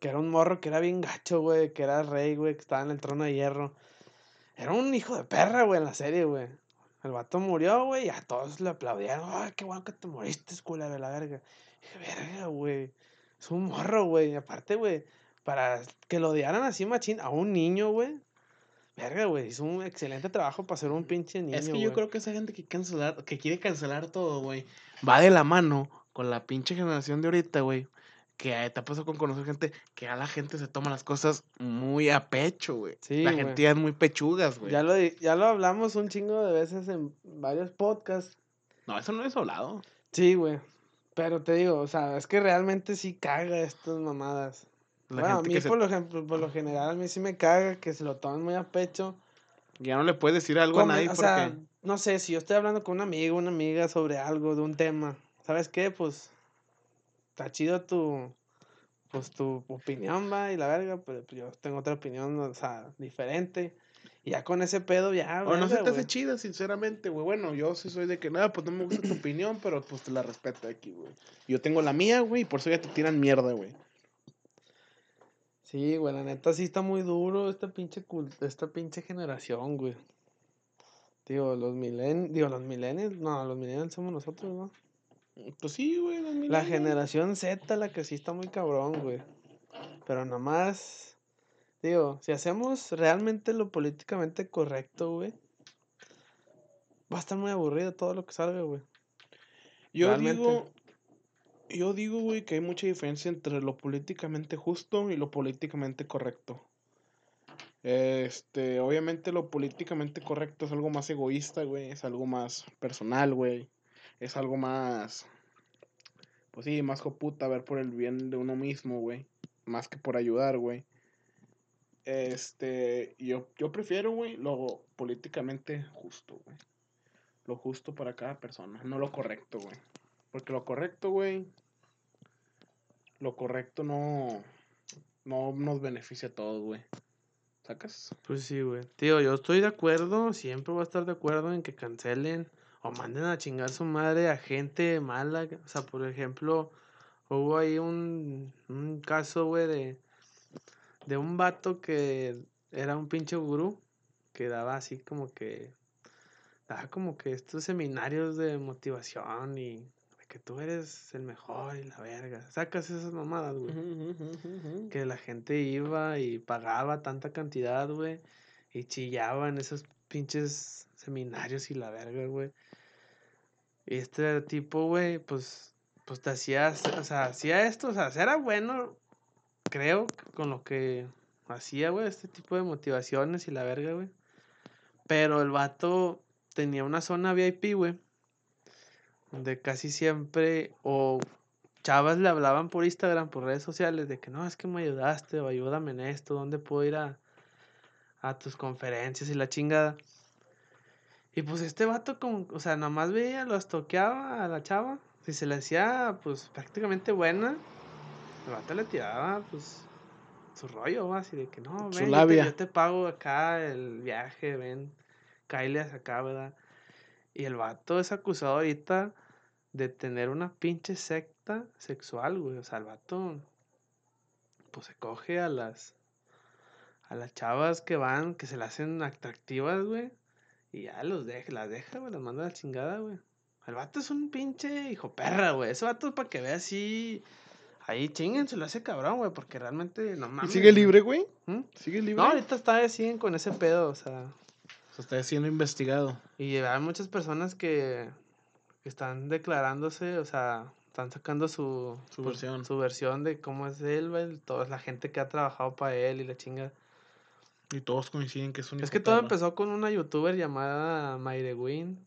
B: Que era un morro que era bien gacho, güey, que era rey, güey, que estaba en el trono de hierro. Era un hijo de perra, güey, en la serie, güey. El vato murió, güey, y a todos le aplaudieron. Ay, qué bueno que te moriste, culero, de la verga. Dije, verga, güey. Es un morro, güey. Y aparte, güey, para que lo odiaran así machín a un niño, güey. Verga, güey. Hizo un excelente trabajo para ser un pinche niño.
A: Es que yo creo que esa gente que cancelar, que quiere cancelar todo, güey, va de la mano con la pinche generación de ahorita, güey. Que eh, te ha pasado con conocer gente que a la gente se toma las cosas muy a pecho, güey.
B: Sí,
A: la gente ya es muy pechugas, güey.
B: Ya lo, ya lo hablamos un chingo de veces en varios podcasts.
A: No, eso no es hablado.
B: Sí, güey. Pero te digo, o sea, es que realmente sí caga estas mamadas.
A: La
B: bueno, a mí
A: que se-
B: por, lo ejemplo, por lo general a mí sí me caga que se lo tomen muy a pecho.
A: Ya no le puedes decir algo
B: Come-
A: a nadie
B: o
A: porque...
B: sea, no sé, si yo estoy hablando con un amigo, una amiga sobre algo, de un tema, ¿sabes qué? Pues está chido tu, pues tu opinión, va, y la verga, pero pues, yo tengo otra opinión, o sea, diferente. Y ya con ese pedo, ya,
A: O no se te hace chida, sinceramente, güey. Bueno, yo sí soy de que, nada, pues no me gusta tu opinión, pero pues te la respeto aquí, güey. Yo tengo la mía, güey, y por eso ya te tiran mierda, güey.
B: Sí, güey, la neta sí está muy duro esta pinche cul- esta pinche generación, güey. Digo, los milen, digo, los millennials, no, los millennials somos nosotros, ¿no?
A: Pues sí, güey. los
B: La
A: millennials.
B: generación Z, la que sí está muy cabrón, güey. Pero nada más, digo, si hacemos realmente lo políticamente correcto, güey, va a estar muy aburrido todo lo que salga, güey.
A: Yo
B: realmente.
A: digo, yo digo, güey, que hay mucha diferencia entre lo políticamente justo y lo políticamente correcto. Este, obviamente lo políticamente correcto es algo más egoísta, güey, es algo más personal, güey. Es algo más, pues sí, más joputa, ver por el bien de uno mismo, güey. Más que por ayudar, güey. Este, yo, yo prefiero, güey, lo políticamente justo, güey. Lo justo para cada persona, no lo correcto, güey. Porque lo correcto, güey, lo correcto no, no nos beneficia a todos, güey. ¿Sacas?
B: Pues sí, güey. Tío, yo estoy de acuerdo, siempre voy a estar de acuerdo en que cancelen o manden a chingar su madre a gente mala. O sea, por ejemplo, hubo ahí un, un caso, güey, de, de un vato que era un pinche gurú que daba así como que, daba como que estos seminarios de motivación y que tú eres el mejor y la verga. Sacas esas mamadas, güey que la gente iba y pagaba tanta cantidad, güey, y chillaba en esos pinches seminarios y la verga, güey. Y este tipo, güey, pues, pues te hacía, o sea, hacía esto, o sea, era bueno, creo, con lo que hacía, güey, este tipo de motivaciones y la verga, güey. Pero el vato tenía una zona VIP, güey, donde casi siempre, o chavas le hablaban por Instagram, por redes sociales, de que no, es que me ayudaste o ayúdame en esto, ¿dónde puedo ir a, a tus conferencias y la chingada? Y pues este vato, como, o sea, nomás veía, lo estoqueaba a la chava, si se le hacía, pues prácticamente buena, el vato le tiraba, pues, su rollo, así de que no, ven, yo te,
A: labia.
B: yo te pago acá el viaje, ven, hasta acá, ¿verdad? Y el vato es acusado ahorita de tener una pinche secta sexual, güey. O sea, el vato, pues se coge a las, a las chavas que van, que se le hacen atractivas, güey. Y ya los deja, las deja, güey, las manda a la chingada, güey. El vato es un pinche hijo perra, güey. Ese vato es para que vea así. Ahí chinguen, se lo hace cabrón, güey, porque realmente no
A: ¿Y
B: mames.
A: sigue
B: güey.
A: libre, güey?
B: ¿Mm?
A: ¿Sigue libre?
B: No, ahorita está, siguen con ese pedo, o sea.
A: Se está siendo investigado.
B: Y hay muchas personas que están declarándose, o sea, están sacando su,
A: Su
B: pues,
A: versión.
B: su versión de cómo es él, güey, toda la gente que ha trabajado para él y la chinga.
A: Y todos coinciden que es un
B: Es que todo empezó con una youtuber llamada Mayre Win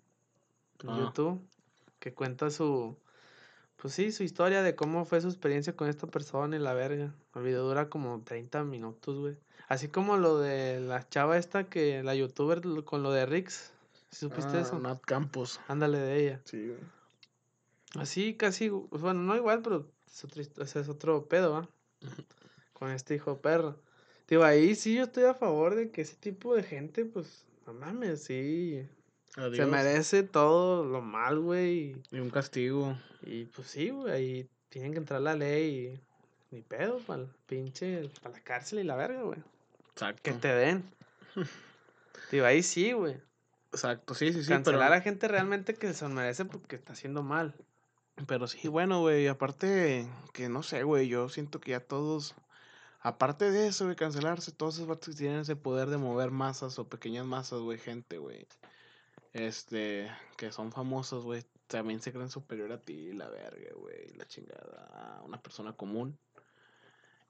B: en
A: Ah.
B: YouTube, que cuenta su, pues sí, su historia de cómo fue su experiencia con esta persona y la verga. El video dura como 30 minutos, güey. Así como lo de la chava esta que, la youtuber con lo de Rix. ¿Sí supiste
A: Ah,
B: eso?
A: Nat Campos.
B: Ándale de ella.
A: Sí, güey.
B: Así casi, pues, bueno, no igual, pero es otro, es otro pedo, ¿va? Con este hijo de perro. Digo, ahí sí yo estoy a favor de que ese tipo de gente, pues, no mames, sí. Se merece todo lo mal, güey.
A: Y un castigo.
B: Y, pues sí, güey, ahí tienen que entrar la ley y ni pedo, para el pinche, para la cárcel y la verga, güey.
A: Exacto.
B: Que te den. Digo, ahí sí, güey.
A: Exacto, sí, sí, sí.
B: Cancelar
A: pero...
B: a gente realmente que se merece porque está haciendo mal.
A: Pero sí, bueno, güey, aparte que no sé, güey, yo siento que ya todos, aparte de eso, de cancelarse, todos esos vatos que tienen ese poder de mover masas o pequeñas masas, güey, gente, güey, este, que son famosos, güey, también se creen superior a ti, la verga, güey, la chingada, una persona común.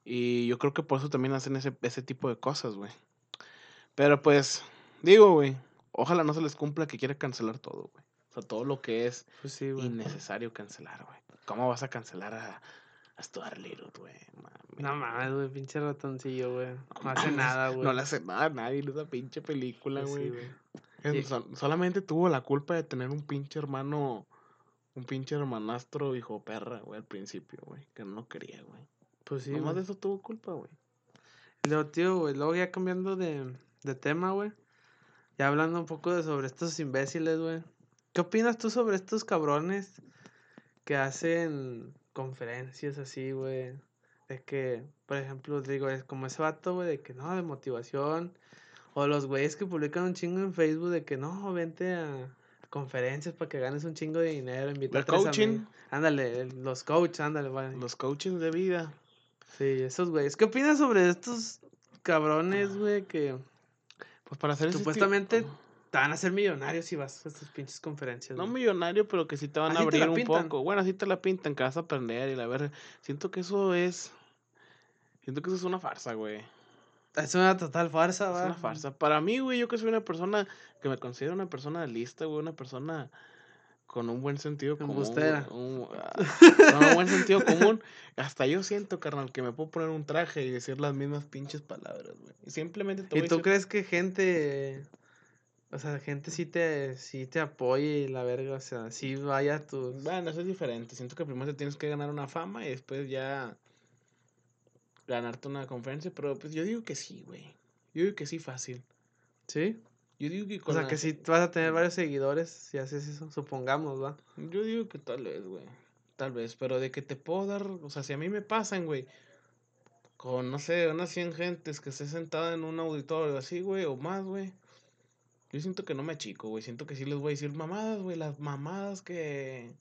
A: Y yo creo que por eso también hacen ese, ese tipo de cosas, güey. Pero pues, digo, güey, ojalá no se les cumpla que quiera cancelar todo, güey. O sea, todo lo que es
B: Pues sí,
A: innecesario cancelar, güey. ¿Cómo vas a cancelar a, a Stuart Little, güey?
B: No mames, güey, pinche ratoncillo, güey. No hace nada, güey.
A: No le hace nada a nadie en esa pinche película,
B: Pues sí,
A: güey.
B: Y-
A: sol- solamente tuvo la culpa de tener un pinche hermano, un pinche hermanastro hijo perra, güey, al principio, güey. Que no lo quería, güey.
B: Pues sí,
A: Nomás de eso tuvo culpa, güey.
B: Luego, tío, güey, luego ya cambiando de, de tema, güey. Ya hablando un poco de sobre estos imbéciles, güey. ¿Qué opinas tú sobre estos cabrones que hacen conferencias así, güey? De que, por ejemplo, digo, es como ese vato, güey, de que no, de motivación. O los güeyes que publican un chingo en Facebook de que no, vente a conferencias para que ganes un chingo de dinero, invita a
A: El coaching.
B: Ándale, los coaches, ándale, güey.
A: Los coaches de vida.
B: Sí, esos güeyes. ¿Qué opinas sobre estos cabrones, güey, que
A: Pues para hacer
B: supuestamente te van a hacer millonarios si vas a estas pinches conferencias?
A: No
B: güey?
A: millonario, pero que sí te van a
B: Así
A: abrir un poco. Bueno, así te la pintan, que vas a aprender y la verdad. Siento que eso es. Siento que eso es una farsa, güey.
B: Es una total farsa,
A: Es
B: va.
A: una farsa. Para mí, güey, yo que soy una persona que me considero una persona lista, güey, una persona con un buen sentido común. güey,
B: Embustera.
A: un- ah, con un buen sentido común. Hasta yo siento, carnal, que me puedo poner un traje y decir las mismas pinches palabras, güey. Y simplemente te
B: ¿Y
A: voy a
B: tú
A: decir-
B: crees que gente, o sea, gente sí te, sí te apoye y la verga, o sea, sí vaya a tus...
A: Bueno, eso es diferente. Siento que primero te tienes que ganar una fama y después ya ganarte una conferencia. Pero pues yo digo que sí, güey. Yo digo que sí, fácil.
B: ¿Sí?
A: Yo digo que
B: O
A: con
B: sea,
A: la-
B: que sí vas a tener varios seguidores si haces eso, supongamos, va.
A: Yo digo que tal vez, güey. Tal vez. Pero de que te puedo dar. O sea, si a mí me pasan, güey. Con, no sé, unas 100 gentes que esté sentada en un auditorio así, güey, o más, güey. Yo siento que no me achico, güey. Siento que sí les voy a decir mamadas, güey. Las mamadas que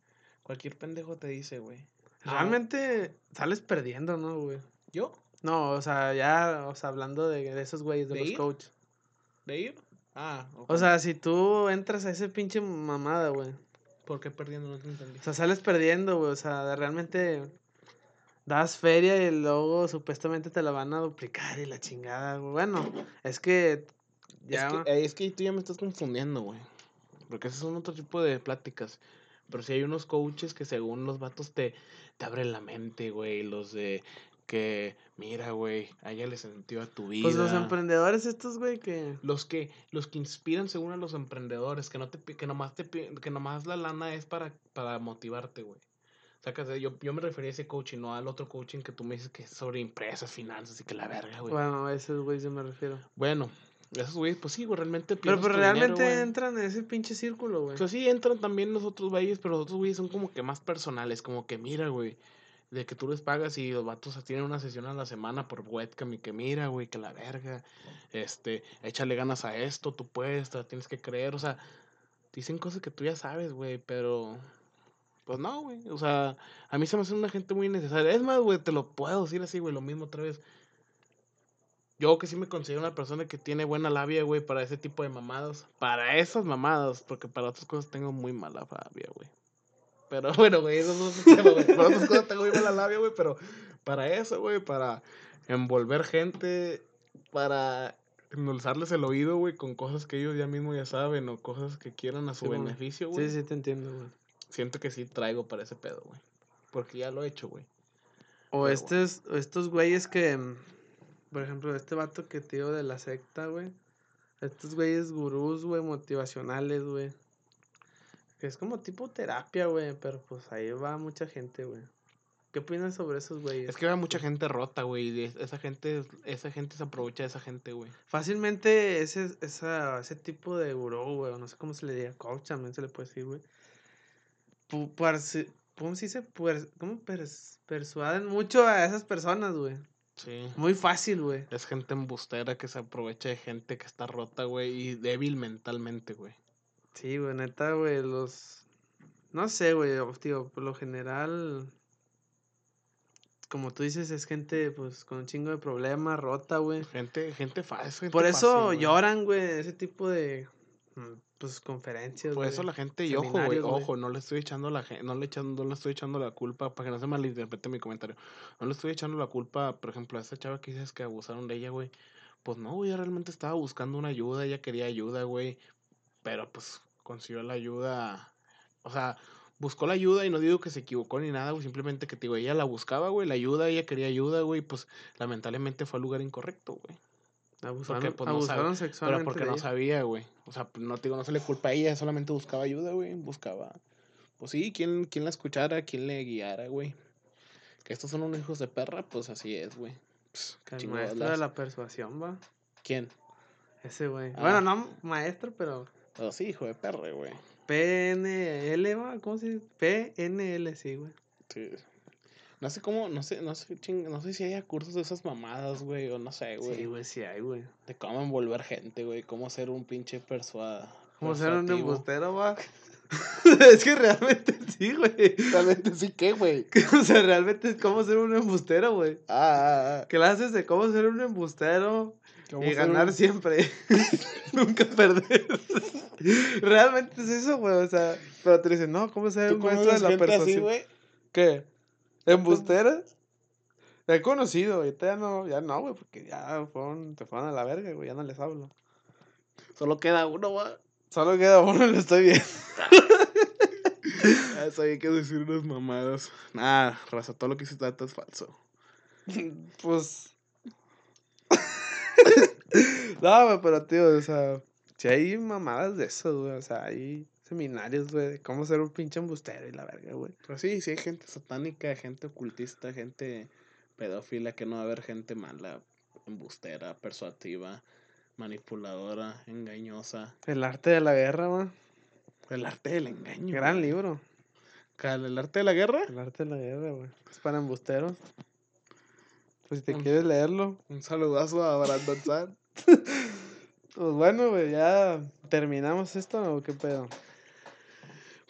A: cualquier pendejo te dice, güey. Ah,
B: Realmente sales perdiendo, ¿no, güey?
A: ¿Yo?
B: No, o sea, ya, o sea, hablando de, de esos güeyes, de,
A: ¿De
B: los
A: ir?
B: coaches.
A: ¿De ir? Ah,
B: O sea, si tú entras a ese pinche mamada, güey.
A: ¿Por qué perdiendo? No te entendí.
B: O sea, sales perdiendo, güey. O sea, de- realmente das feria y luego supuestamente te la van a duplicar y la chingada, güey. Bueno, es que ya...
A: Es que, eh, es que tú ya me estás confundiendo, güey. Porque esos son otro tipo de pláticas. Pero si hay unos coaches que según los vatos te, te abren la mente, güey. Los de que, mira, güey, a ella le sentió a tu vida.
B: pues los emprendedores estos, güey, que...
A: Los que, los que inspiran según a los emprendedores, que no te que nomás te que nomás la lana es para, para motivarte, güey. Sacas yo, yo me refería a ese coaching, no al otro coaching que tú me dices que es sobre empresas, finanzas y que la verga, güey. Bueno,
B: Bueno, a esos güeyes yo me refiero.
A: esos güeyes, pues sí, güey, realmente
B: Pero, pero
A: dinero,
B: realmente entran en ese pinche círculo, güey.
A: O sea, sí entran también los otros güeyes, pero los otros güeyes son como que más personales, como que mira, güey, de que tú les pagas y los vatos tienen una sesión a la semana por webcam y que mira, güey, que la verga, este, échale ganas a esto, tú puedes, tienes que creer, o sea, dicen cosas que tú ya sabes, güey, pero, pues no, güey, o sea, a mí se me hace una gente muy necesaria, es más, güey, te lo puedo decir así, güey, lo mismo otra vez. Yo que sí me considero una persona que tiene buena labia, güey, para ese tipo de mamadas. Para esas mamadas, porque para otras cosas tengo muy mala labia, güey. Pero bueno, güey, eso no es tema, güey. Para otras cosas tengo muy mala labia, güey, pero para eso, güey, para envolver gente, para endulzarles el oído, güey, con cosas que ellos ya mismo ya saben o cosas que quieran a su
B: Sí,
A: beneficio, güey.
B: Sí, sí, te entiendo, güey.
A: Siento que sí traigo para ese pedo, güey. Porque ya lo he hecho, güey.
B: O
A: Pero
B: estos, o estos güeyes que, por ejemplo, este vato que te digo de la secta, güey. Estos güeyes gurús, güey, motivacionales, güey. Que es como tipo terapia, güey, pero pues ahí va mucha gente, güey. ¿Qué opinas sobre esos güeyes?
A: Es que va mucha gente rota, güey, esa gente, esa gente se aprovecha de esa gente, güey.
B: Fácilmente ese, esa, ese tipo de gurú, güey, no sé cómo se le diga, coach también se le puede decir, güey. ¿Cómo se dice? ¿Cómo pers- persuaden mucho a esas personas, güey?
A: Sí.
B: Muy fácil, güey.
A: Es gente embustera que se aprovecha de gente que está rota, güey, y débil mentalmente, güey.
B: Sí, güey, neta, güey, los... No sé, güey, tío, por lo general, como tú dices, es gente, pues, con un chingo de problemas, rota, güey.
A: Gente, gente fácil.
B: Por eso lloran, güey, ese tipo de, mm, pues, conferencias,
A: Por eso la gente, y ojo, güey, ojo, no le estoy echando la no le echando, no le estoy echando la culpa, para que no se malinterprete mi comentario. No le estoy echando la culpa, por ejemplo, a esa chava que dices que abusaron de ella, güey. Pues no, güey, realmente estaba buscando una ayuda, ella quería ayuda, güey. Pero pues consiguió la ayuda. O sea, buscó la ayuda y no digo que se equivocó ni nada, güey. Simplemente que, digo, ella la buscaba, güey, la ayuda, ella quería ayuda, güey. Pues lamentablemente fue al lugar incorrecto, güey.
B: Abusaron,
A: pues, no
B: abusaron
A: Pero
B: sexualmente
A: porque no
B: ella.
A: sabía, güey. O sea, no te digo, no se le culpa a ella, solamente buscaba ayuda, güey. Buscaba. Pues sí, quien, quien la escuchara, quien le guiara, güey. Que estos son unos hijos de perra, pues así es, güey.
B: El maestro de la persuasión, va.
A: ¿Quién?
B: Ese, güey.
A: Ah.
B: Bueno, no maestro, pero
A: Pero sí, hijo de perra, güey.
B: PNL, va. ¿Cómo se dice? PNL, sí, güey.
A: Sí. No sé cómo, no sé, no sé, ching- no sé si haya cursos de esas mamadas, güey, o no sé, güey.
B: Sí, güey, sí hay, güey.
A: de cómo envolver gente, güey. Cómo ser un pinche persuada.
B: ¿Cómo ser un embustero, va? es que realmente sí, güey.
A: Realmente sí, ¿qué, güey?
B: o sea, realmente es como ser un embustero, güey.
A: Ah, ah, ah.
B: Clases de cómo ser un embustero
A: ¿Cómo
B: y ganar
A: un-
B: siempre. Nunca perder. realmente es eso, güey. O sea, pero te dicen, no, ¿cómo ser
A: ¿Tú
B: un maestro de la
A: así,
B: persuasión?
A: güey?
B: ¿Qué? ¿Embusteras? He conocido, ahorita ya no, ya no, güey, porque ya fueron, te fueron a la verga, güey, ya no les hablo.
A: Solo queda uno, va.
B: Solo queda uno y lo estoy viendo.
A: Ah, sabía que decir unas mamadas. Nah, raza, todo lo que se trata es falso.
B: Pues. no, pero tío, o sea, si hay mamadas de eso, güey, o sea, hay seminarios, güey, de cómo ser un pinche embustero y la verga, güey.
A: Pero sí, sí hay gente satánica, gente ocultista, gente pedófila, que no va a haber gente mala, embustera, persuasiva, manipuladora, engañosa.
B: El arte de la guerra, güey.
A: El arte del engaño.
B: Gran libro.
A: ¿El arte de la guerra?
B: El arte de la guerra, güey. Es para embusteros. Pues si te quieres leerlo.
A: Un saludazo a Brandon San.
B: Pues bueno, güey, ya terminamos esto o qué pedo.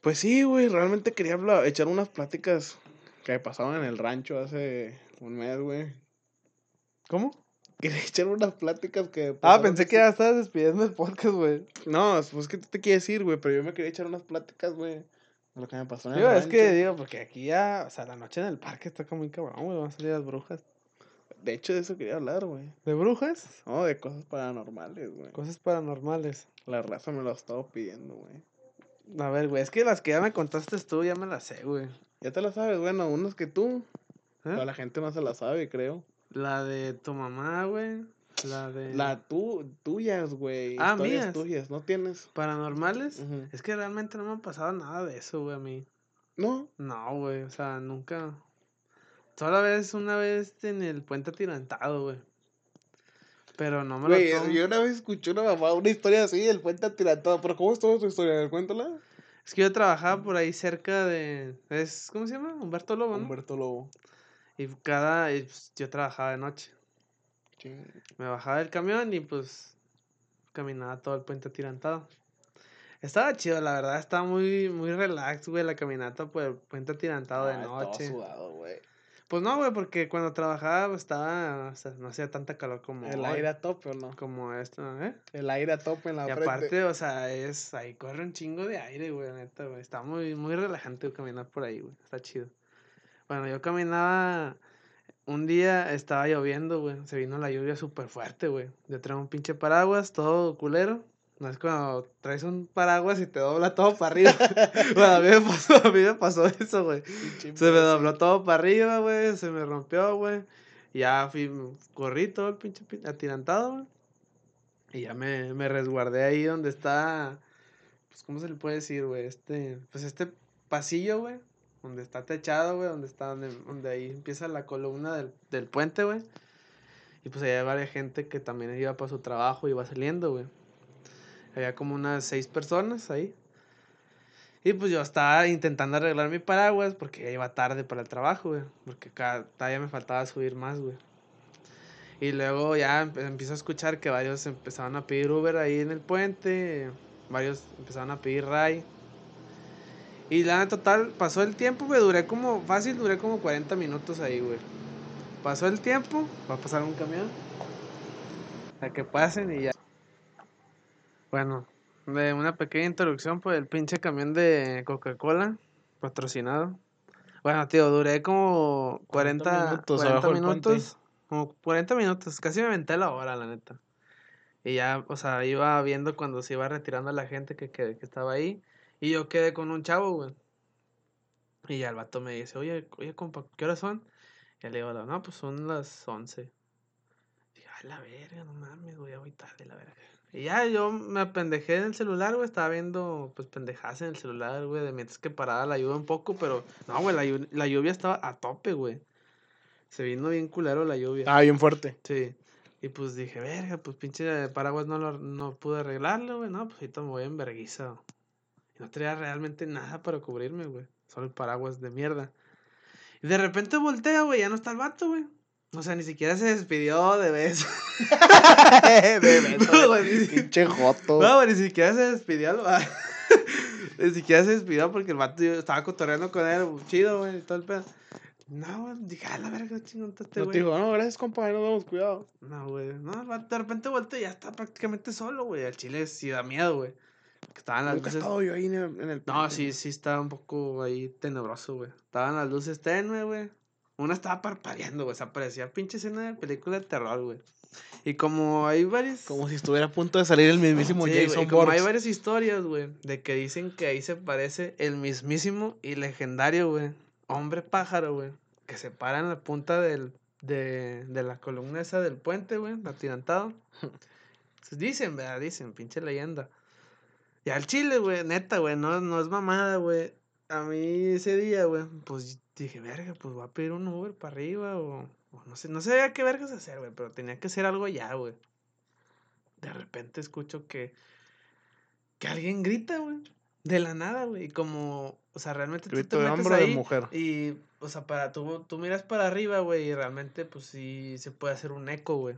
A: Pues sí, güey, realmente quería hablar, echar unas pláticas que pasaban en el rancho hace un mes, güey.
B: ¿Cómo?
A: Quería echar unas pláticas que...
B: Ah,
A: pasaron
B: pensé que ya estabas despidiendo el podcast, güey.
A: No, pues que te quiero decir, güey, pero yo me quería echar unas pláticas, güey. De lo que me pasó en el
B: Digo, es que, digo, porque aquí ya, o sea, la noche en el parque está como muy cabrón, güey, van a salir las brujas.
A: De hecho, de eso quería hablar, güey.
B: ¿De brujas?
A: No, de cosas paranormales, güey.
B: Cosas paranormales.
A: La raza me lo ha estado pidiendo, güey.
B: A ver, güey, es que las que ya me contaste tú ya me las sé, güey.
A: Ya te la sabes, bueno, unas que tú.
B: ¿Eh?
A: Pero la gente no se la sabe, creo.
B: La de tu mamá, güey. La de...
A: La tu, tuyas, güey.
B: Ah,
A: historias
B: mías.
A: tuyas, ¿no tienes?
B: ¿Paranormales? Es que realmente no me ha pasado nada de eso, güey, a mí.
A: No.
B: No, güey, o sea, nunca. Solo vez, una vez en el puente atirantado, güey. Pero no me
A: Güey,
B: lo tomo.
A: yo una vez escuché una mamá, una historia así del puente atirantado. Pero ¿cómo estuvo tu historia? Cuéntala.
B: Es que yo trabajaba por ahí cerca de. Es, ¿Cómo se llama? Humberto Lobo, ¿no?
A: Humberto Lobo.
B: Y cada. y, pues, yo trabajaba de noche. Me bajaba del camión y pues. Caminaba todo el puente atirantado. Estaba chido, la verdad, estaba muy, muy relax, güey, la caminata por el puente atirantado de
A: Ah,
B: noche.
A: sudado, güey.
B: Pues no, güey, porque cuando trabajaba pues, estaba, o sea, no hacía tanta calor como
A: El
B: hoy,
A: aire a tope, ¿o no?
B: como esto, ¿eh?
A: El aire a tope en la
B: Y
A: frente.
B: aparte, o sea, es, ahí corre un chingo de aire, güey, neta, güey. Está muy, muy relajante caminar por ahí, güey. Está chido. Bueno, yo caminaba, un día estaba lloviendo, güey. Se vino la lluvia súper fuerte, güey. Yo traía un pinche paraguas, todo culero. No es cuando traes un paraguas y te dobla todo para arriba. bueno, a mí me pasó, a mí me pasó eso, güey. Se me dobló todo para arriba, güey. Se me rompió, güey. Ya fui, corrí todo el pinche pi- atirantado, güey. Y ya me, me resguardé ahí donde está. Pues, ¿cómo se le puede decir, güey? Este. Pues este pasillo, güey. Donde está techado, güey. Donde está. Donde, ahí empieza la columna del, del puente, güey. Y pues hay varias gente que también iba para su trabajo y iba saliendo, güey. Había como unas seis personas ahí. Y pues yo estaba intentando arreglar mi paraguas porque ya iba tarde para el trabajo, güey. Porque cada todavía me faltaba subir más, güey. Y luego ya empiezo a escuchar que varios empezaban a pedir Uber ahí en el puente. Varios empezaron a pedir Ray. Y la neta, total, pasó el tiempo, güey. Duré como, fácil, duré como 40 minutos ahí, güey. Pasó el tiempo, va a pasar un camión. A que pasen y ya. Bueno, de una pequeña introducción por el pinche camión de Coca-Cola, patrocinado. Bueno, tío, duré como 40,
A: 40 minutos
B: 40
A: abajo del puente.
B: minutos. Como 40 minutos, casi me aventé la hora, la neta. Y ya, o sea, iba viendo cuando se iba retirando la gente que, que, que estaba ahí. Y yo quedé con un chavo, güey. Y ya el vato me dice, oye, oye, compa, ¿qué horas son? Y le digo, no, pues son las 11. Dije, ay, la verga, no mames, güey, ya voy tarde, la verga. Y ya yo me apendejé en el celular, güey, estaba viendo, pues, pendejadas en el celular, güey, de mientras que paraba la lluvia un poco, pero, no, güey, la lluvia estaba a tope, güey. Se vino bien culero la lluvia.
A: Ah, bien fuerte.
B: Sí. Y pues dije, verga, pues pinche paraguas no, lo, no pude arreglarlo, güey. No, pues ahorita me voy en verguiza. Y no traía realmente nada para cubrirme, güey. Solo el paraguas de mierda. Y de repente voltea, güey, ya no está el vato, güey. O sea, ni siquiera se despidió de beso.
A: de beso,
B: No, güey, ni-
A: Pinche joto.
B: no, güey, ni siquiera se despidió el ni siquiera se despidió porque el vato yo estaba cotorreando con él, chido, güey, y todo el pedo. No, güey, dije, a la verga, chingón, este
A: No te
B: güey.
A: digo, no, gracias, compa, nos vemos, cuidado.
B: No, güey. No, el vato de repente voltea y ya está prácticamente solo, güey. Al chile sí da miedo, güey. Estaban las
A: Nunca
B: luces.
A: estado yo ahí en el, en el
B: No, sí, sí estaba un poco ahí tenebroso, güey. Estaban las luces tenue, güey. Una estaba parpadeando, güey. O sea, parecía pinche escena de película de terror, güey. Y como hay varias.
A: Como si estuviera a punto de salir el mismísimo
B: Sí,
A: Jason
B: y como hay varias historias, güey, de que dicen que ahí se parece el mismísimo y legendario, güey, hombre pájaro, güey, que se para en la punta del, de, de la columna esa del puente, güey, atirantado. Dicen, ¿verdad? Dicen, pinche leyenda. Y al chile, güey, neta, güey, no, no es mamada, güey. A mí ese día, güey, pues dije, verga, pues voy a pedir un Uber para arriba o, o no sé, no sabía qué vergas hacer, güey, pero tenía que hacer algo ya, güey. De repente escucho que, que alguien grita, güey, de la nada, güey, y como, o sea, realmente tú
A: Grito
B: te
A: de
B: metes
A: o de
B: ahí
A: mujer.
B: y, o sea, para tú, tú miras para arriba, güey, y realmente, pues sí se puede hacer un eco, güey,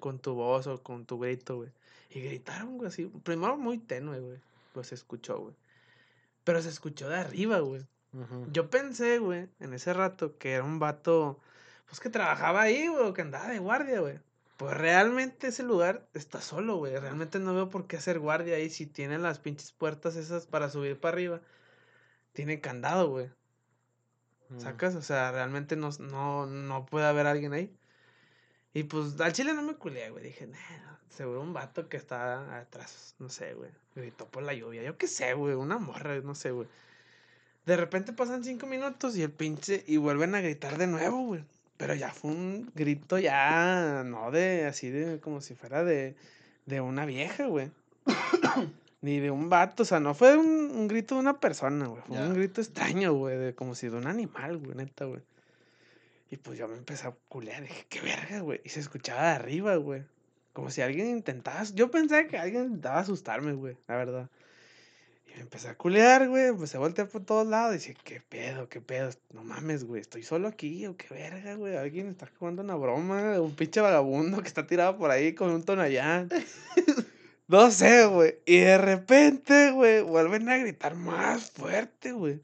B: con tu voz o con tu grito, güey. Y gritaron, güey, así, primero muy tenue, güey, pues se escuchó, güey. Pero se escuchó de arriba, güey. Yo pensé, güey, en ese rato que era un vato, pues que trabajaba ahí, güey, que andaba de guardia, güey. Pues realmente ese lugar está solo, güey. Realmente no veo por qué hacer guardia ahí si tiene las pinches puertas esas para subir para arriba. Tiene candado, güey.
A: Mm.
B: ¿Sacas? O sea, realmente no, no, no puede haber alguien ahí. Y pues al chile no me culé, güey. Dije, nah, seguro un vato que está atrás, no sé, güey. Gritó por la lluvia. Yo qué sé, güey. Una morra, no sé, güey. De repente pasan cinco minutos y el pinche. Y vuelven a gritar de nuevo, güey. Pero ya fue un grito ya. No de así de. Como si fuera de. De una vieja, güey. Ni de un vato. O sea, no fue un, un grito de una persona, güey. Fue un grito extraño, güey. De, como si de un animal, güey, neta, güey. Y pues yo me empecé a culear. Dije, qué verga, güey. Y se escuchaba de arriba, güey. Como si alguien intentaba. Yo pensé que alguien intentaba asustarme, güey. La verdad. Y me empecé a culear, güey. Empecé a voltear por todos lados. Y dije, qué pedo, qué pedo. No mames, güey. Estoy solo aquí. O qué verga, güey. Alguien está jugando una broma. Un pinche vagabundo que está tirado por ahí con un tonallán. no sé, güey. Y de repente, güey, vuelven a gritar más fuerte, güey.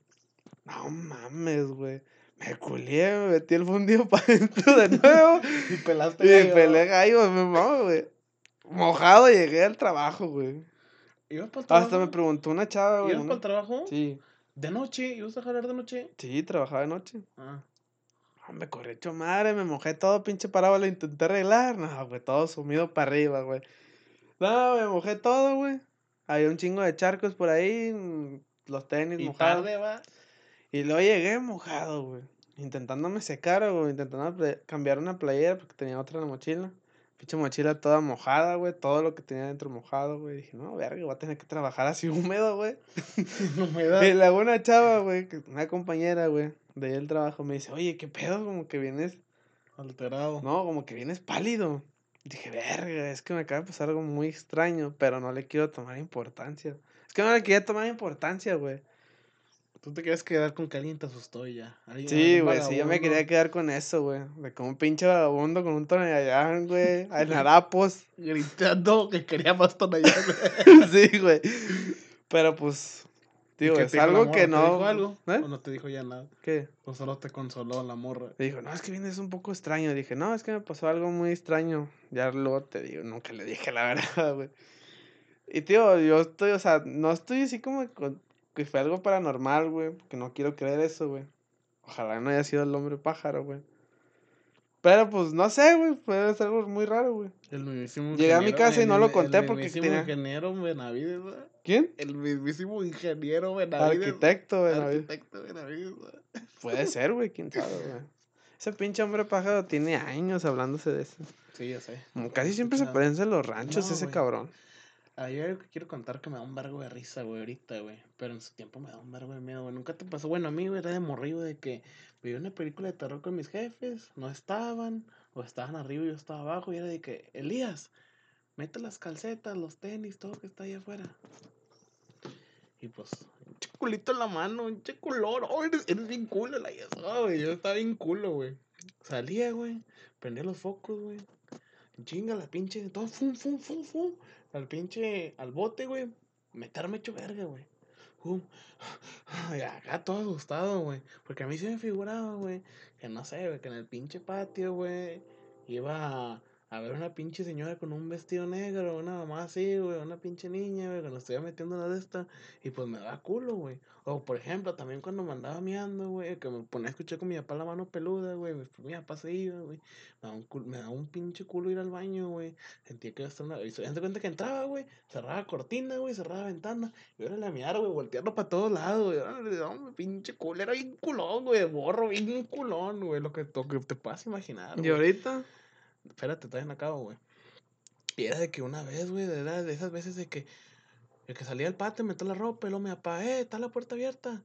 B: No mames, güey. Me culié, me metí el fundido para adentro de nuevo.
A: Y pelaste.
B: y
A: gallo.
B: peleé gallo, me mamo, güey. Mojado llegué al trabajo, güey.
A: ¿Ibas para el trabajo?
B: Hasta me preguntó una chava, güey.
A: ¿Ibas para el trabajo?
B: Sí,
A: ¿De noche? ¿Ibas a jalar de noche?
B: sí, trabajaba de noche.
A: Ah.
B: Ah, Me corrí hecho madre, me mojé todo, pinche parado, lo intenté arreglar. No, güey, todo sumido para arriba, güey. No, me mojé todo, güey. Había un chingo de charcos por ahí, mm, los tenis
A: Y
B: mojados.
A: tarde, va.
B: Y luego llegué mojado, güey. Intentándome secar, güey. Intentando cambiar una playera porque tenía otra en la mochila. Pinche mochila toda mojada, güey. Todo lo que tenía dentro mojado, güey. Dije, no, verga, voy a tener que trabajar así húmedo, güey. Y luego una chava, güey, una compañera, güey, de ahí del trabajo, me dice, oye, ¿qué pedo? Como que vienes,
A: Alterado.
B: no, como que vienes pálido. Dije, verga, es que me acaba de pasar algo muy extraño, pero no le quiero tomar importancia. Es que no le quería tomar importancia, güey.
A: Tú te querías quedar con que alguien te asustó y ya.
B: Sí, güey, sí, yo me quería quedar con eso, güey. De como un pinche vagabundo con un tonallán, güey, en harapos.
A: Gritando que quería más tonallán.
B: sí, güey. Pero pues, Digo,
A: ¿Y qué
B: es
A: te
B: algo
A: morra?
B: que
A: ¿Te
B: no.
A: dijo algo?
B: ¿Eh?
A: ¿O no te dijo ya nada?
B: ¿Qué?
A: O solo te consoló la morra.
B: Me dijo, no, es que vienes un poco extraño. Dije, no, es que me pasó algo muy extraño. Ya luego te digo, nunca le dije la verdad, güey. Y tío, yo estoy, o sea, no estoy así como con- que fue algo paranormal, güey. Porque no quiero creer eso, güey. Ojalá no haya sido el hombre pájaro, güey. Pero pues no sé, güey. Puede ser algo muy raro, güey.
A: El mismísimo
B: Llegué a mi casa y no lo conté
A: el
B: porque
A: mismísimo
B: tenía-
A: ingeniero Benavides, ¿verdad?
B: ¿Quién?
A: El mismísimo ingeniero Benavides.
B: Arquitecto, güey. no,
A: Arquitecto Benavides, ¿verdad?
B: Puede ser, güey, quién sabe, güey. Ese pinche hombre pájaro tiene años hablándose de eso.
A: Sí, ya sé.
B: Como Casi siempre se
A: escuchado.
B: aparece en los ranchos
A: No,
B: ese
A: güey.
B: cabrón.
A: Hay algo que quiero contar que me da un vergo de risa, güey, ahorita, güey. Pero en su tiempo me da un vergo de miedo, güey. Nunca te pasó. Bueno, a mí, era de morrido de que veía una película de terror con mis jefes, no estaban, o estaban arriba y yo estaba abajo, y era de que, Elías, mete las calcetas, los tenis, todo que está ahí afuera. Y pues, un chiculito en la mano, un chiculón, oh, eres, bien culo, la oh, güey. Yo estaba bien culo, güey. Salía, güey, prendía los focos, güey. Chinga la pinche, todo fum, fum, fum, fum. Al pinche, al bote, güey. Meterme hecho verga, güey. Fum. Y acá todo asustado, güey. Porque a mí se me figuraba, güey. Que no sé, güey, que en el pinche patio, güey. Iba a, ver una pinche señora con un vestido negro, una mamá así, güey. Una pinche niña, güey, cuando estuviera metiendo una de estas. Y pues me daba culo, güey. O por ejemplo, también cuando me andaba miando, güey. Que me ponía a escuchar con mi papá la mano peluda, güey. Después mi papá se iba, güey. Me daba un, cul- me daba un pinche culo ir al baño, güey. Sentía que iba a estar una. Y se dan cuenta que entraba, güey. Cerraba cortina, güey. Cerraba ventana. Y ahora la miara, güey. Volteando para todos lados, güey. Órale, no, pinche culo. Era bien culón, güey. Borro, bien culón, güey. Lo que, lo que te puedas imaginar.
B: ¿Y
A: güey.
B: ahorita?
A: Espérate, todavía no acabo, güey. Y era de que una vez, güey, era de esas veces de que el que salía al patio, metió la ropa y luego me apa, eh, está la puerta abierta.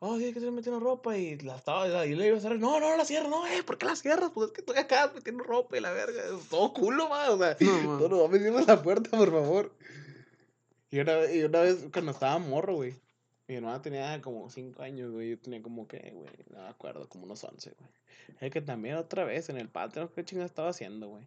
A: Oh, sí, que estoy metiendo ropa y la estaba, y le iba a cerrar. No, no, la cierro, no, eh, ¿por qué la cierras? Pues es que estoy acá metiendo ropa y la verga. Todo culo, va, o sea,
B: No,
A: no, no, me cierras la puerta, por favor. Y una, y una vez cuando estaba morro, güey. Mi hermana tenía como 5 años, güey. Yo tenía como que, güey, no me acuerdo, como unos 11, güey. Es que también otra vez en el patio, no qué chingada estaba haciendo, güey.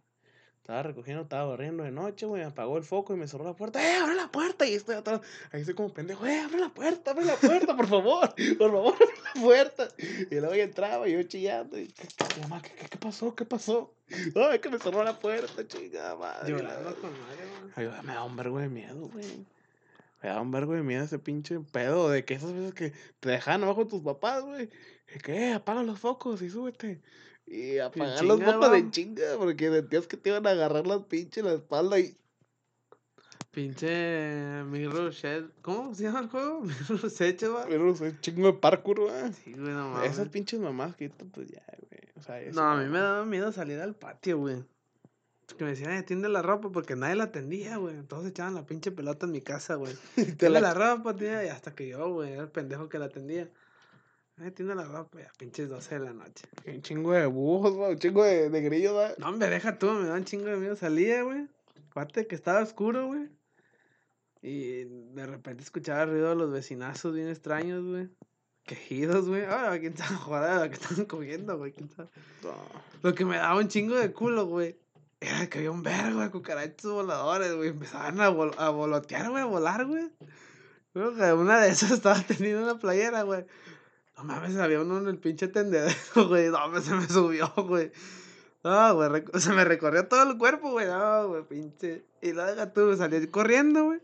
A: Estaba recogiendo, estaba barriendo de noche, güey. Me apagó el foco y me cerró la puerta. ¡Eh, abre la puerta! Y estoy atrás. Ahí estoy como pendejo. ¡Eh, abre la puerta! ¡Abre la puerta, por favor! ¡Por favor, abre la puerta! Y luego ya entraba y yo chillando. Y, ¿qué, qué, mamá, ¿qué, qué, qué pasó? ¿Qué pasó? ¡Ay, que me cerró la puerta, chingada madre!
B: Llorando con madre, güey.
A: Ay, me da un vergo de miedo, güey. Me da un vergo de miedo ese pinche pedo de que esas veces que te dejan abajo tus papás, güey. Que, eh, apaga los focos y súbete. Y apagar los
B: chinga,
A: focos de chinga, porque sentías que te iban a agarrar las pinches la espalda y.
B: Pinche Mirror Shed. ¿Cómo se llama el juego? Mirror Shed,
A: no sé, chingo de parkour, güey.
B: Sí, güey, no mames.
A: Esas pinches mamás que pues ya, güey. O sea, eso.
B: No, a mí me daba miedo salir al patio, güey. Que me decían, eh, tiende la ropa porque nadie la atendía, güey. Todos echaban la pinche pelota en mi casa, güey. Tiende
A: la-
B: la ropa, tía, y hasta que yo, güey, era el pendejo que la atendía. Eh, tiende la ropa, ya, pinches 12 de la noche.
A: Un chingo de búhos, güey. Un chingo de, de grillos, güey.
B: No, hombre, deja tú, me da un chingo de miedo. Salía, güey. Aparte que estaba oscuro, güey. Y de repente escuchaba el ruido de los vecinazos bien extraños, güey. Quejidos, güey. Ah, quién sabe, joder, que estaban cogiendo, güey. quién sabe.
A: No.
B: Lo que me daba un chingo de culo, güey. Era que había un vergo de cucarachos voladores, güey. Empezaban a, vol- a volotear, güey, a volar, güey. Creo que una de esas estaba teniendo una playera, güey. No mames, había uno en el pinche tendedero, güey. No, mames, se me subió, güey. No, güey, se me recorrió todo el cuerpo, güey. No, güey, pinche. Y luego deja tú, salí corriendo, güey.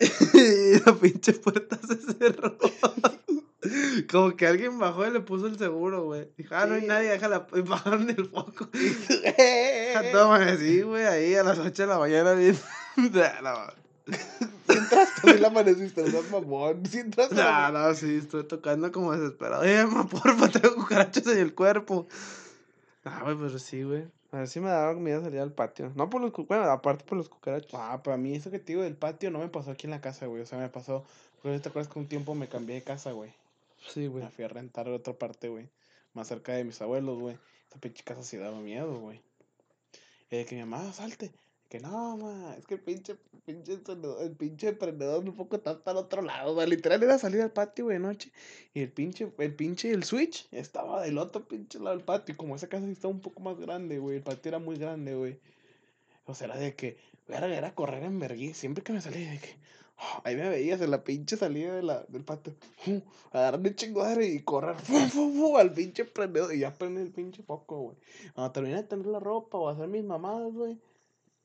B: Y la pinche puerta se cerró. Como que alguien bajó y le puso el seguro, güey. Dijo, ah, no hay nadie, déjala. Y bajaron el foco.
A: Eh,
B: todo amanecí, güey, ahí a las 8 de la mañana bien. No,
A: Si entraste, sí la amaneciste, no seas mamón. Si entraste. a la-
B: no, no, sí, estoy tocando como desesperado. Oye, mamá, porfa, tengo cucarachas en el cuerpo. Ah, güey, pero sí, güey. A ver si me daba miedo salir al patio. No por los bueno, aparte por los cucarachos.
A: Ah, para mí eso que te digo del patio no me pasó aquí en la casa, güey. O sea, me pasó. Porque te acuerdas que un tiempo me cambié de casa, güey.
B: Sí, güey.
A: Me fui a rentar otra parte, güey. Más cerca de mis abuelos, güey. Esa pinche casa sí daba miedo, güey. De que mi mamá, salte. Que no, ma, es que el pinche, pinche, el pinche prendedor un poco está al otro lado, güey. Literal era salir al patio, güey, de noche. Y el pinche, el pinche, el switch estaba del otro pinche lado del patio. Y como esa casa estaba un poco más grande, güey. El patio era muy grande, güey. O sea, era de que, verga, era correr en vergüenza. Siempre que me salía de que, Ahí me veías en la pinche salida de la, del patio. ¡Fu! Agarrarme el y correr ¡fu, fu, fu! al pinche prendedor. Y ya prende el pinche foco, güey. Cuando terminé de tener la ropa o hacer mis mamadas, güey.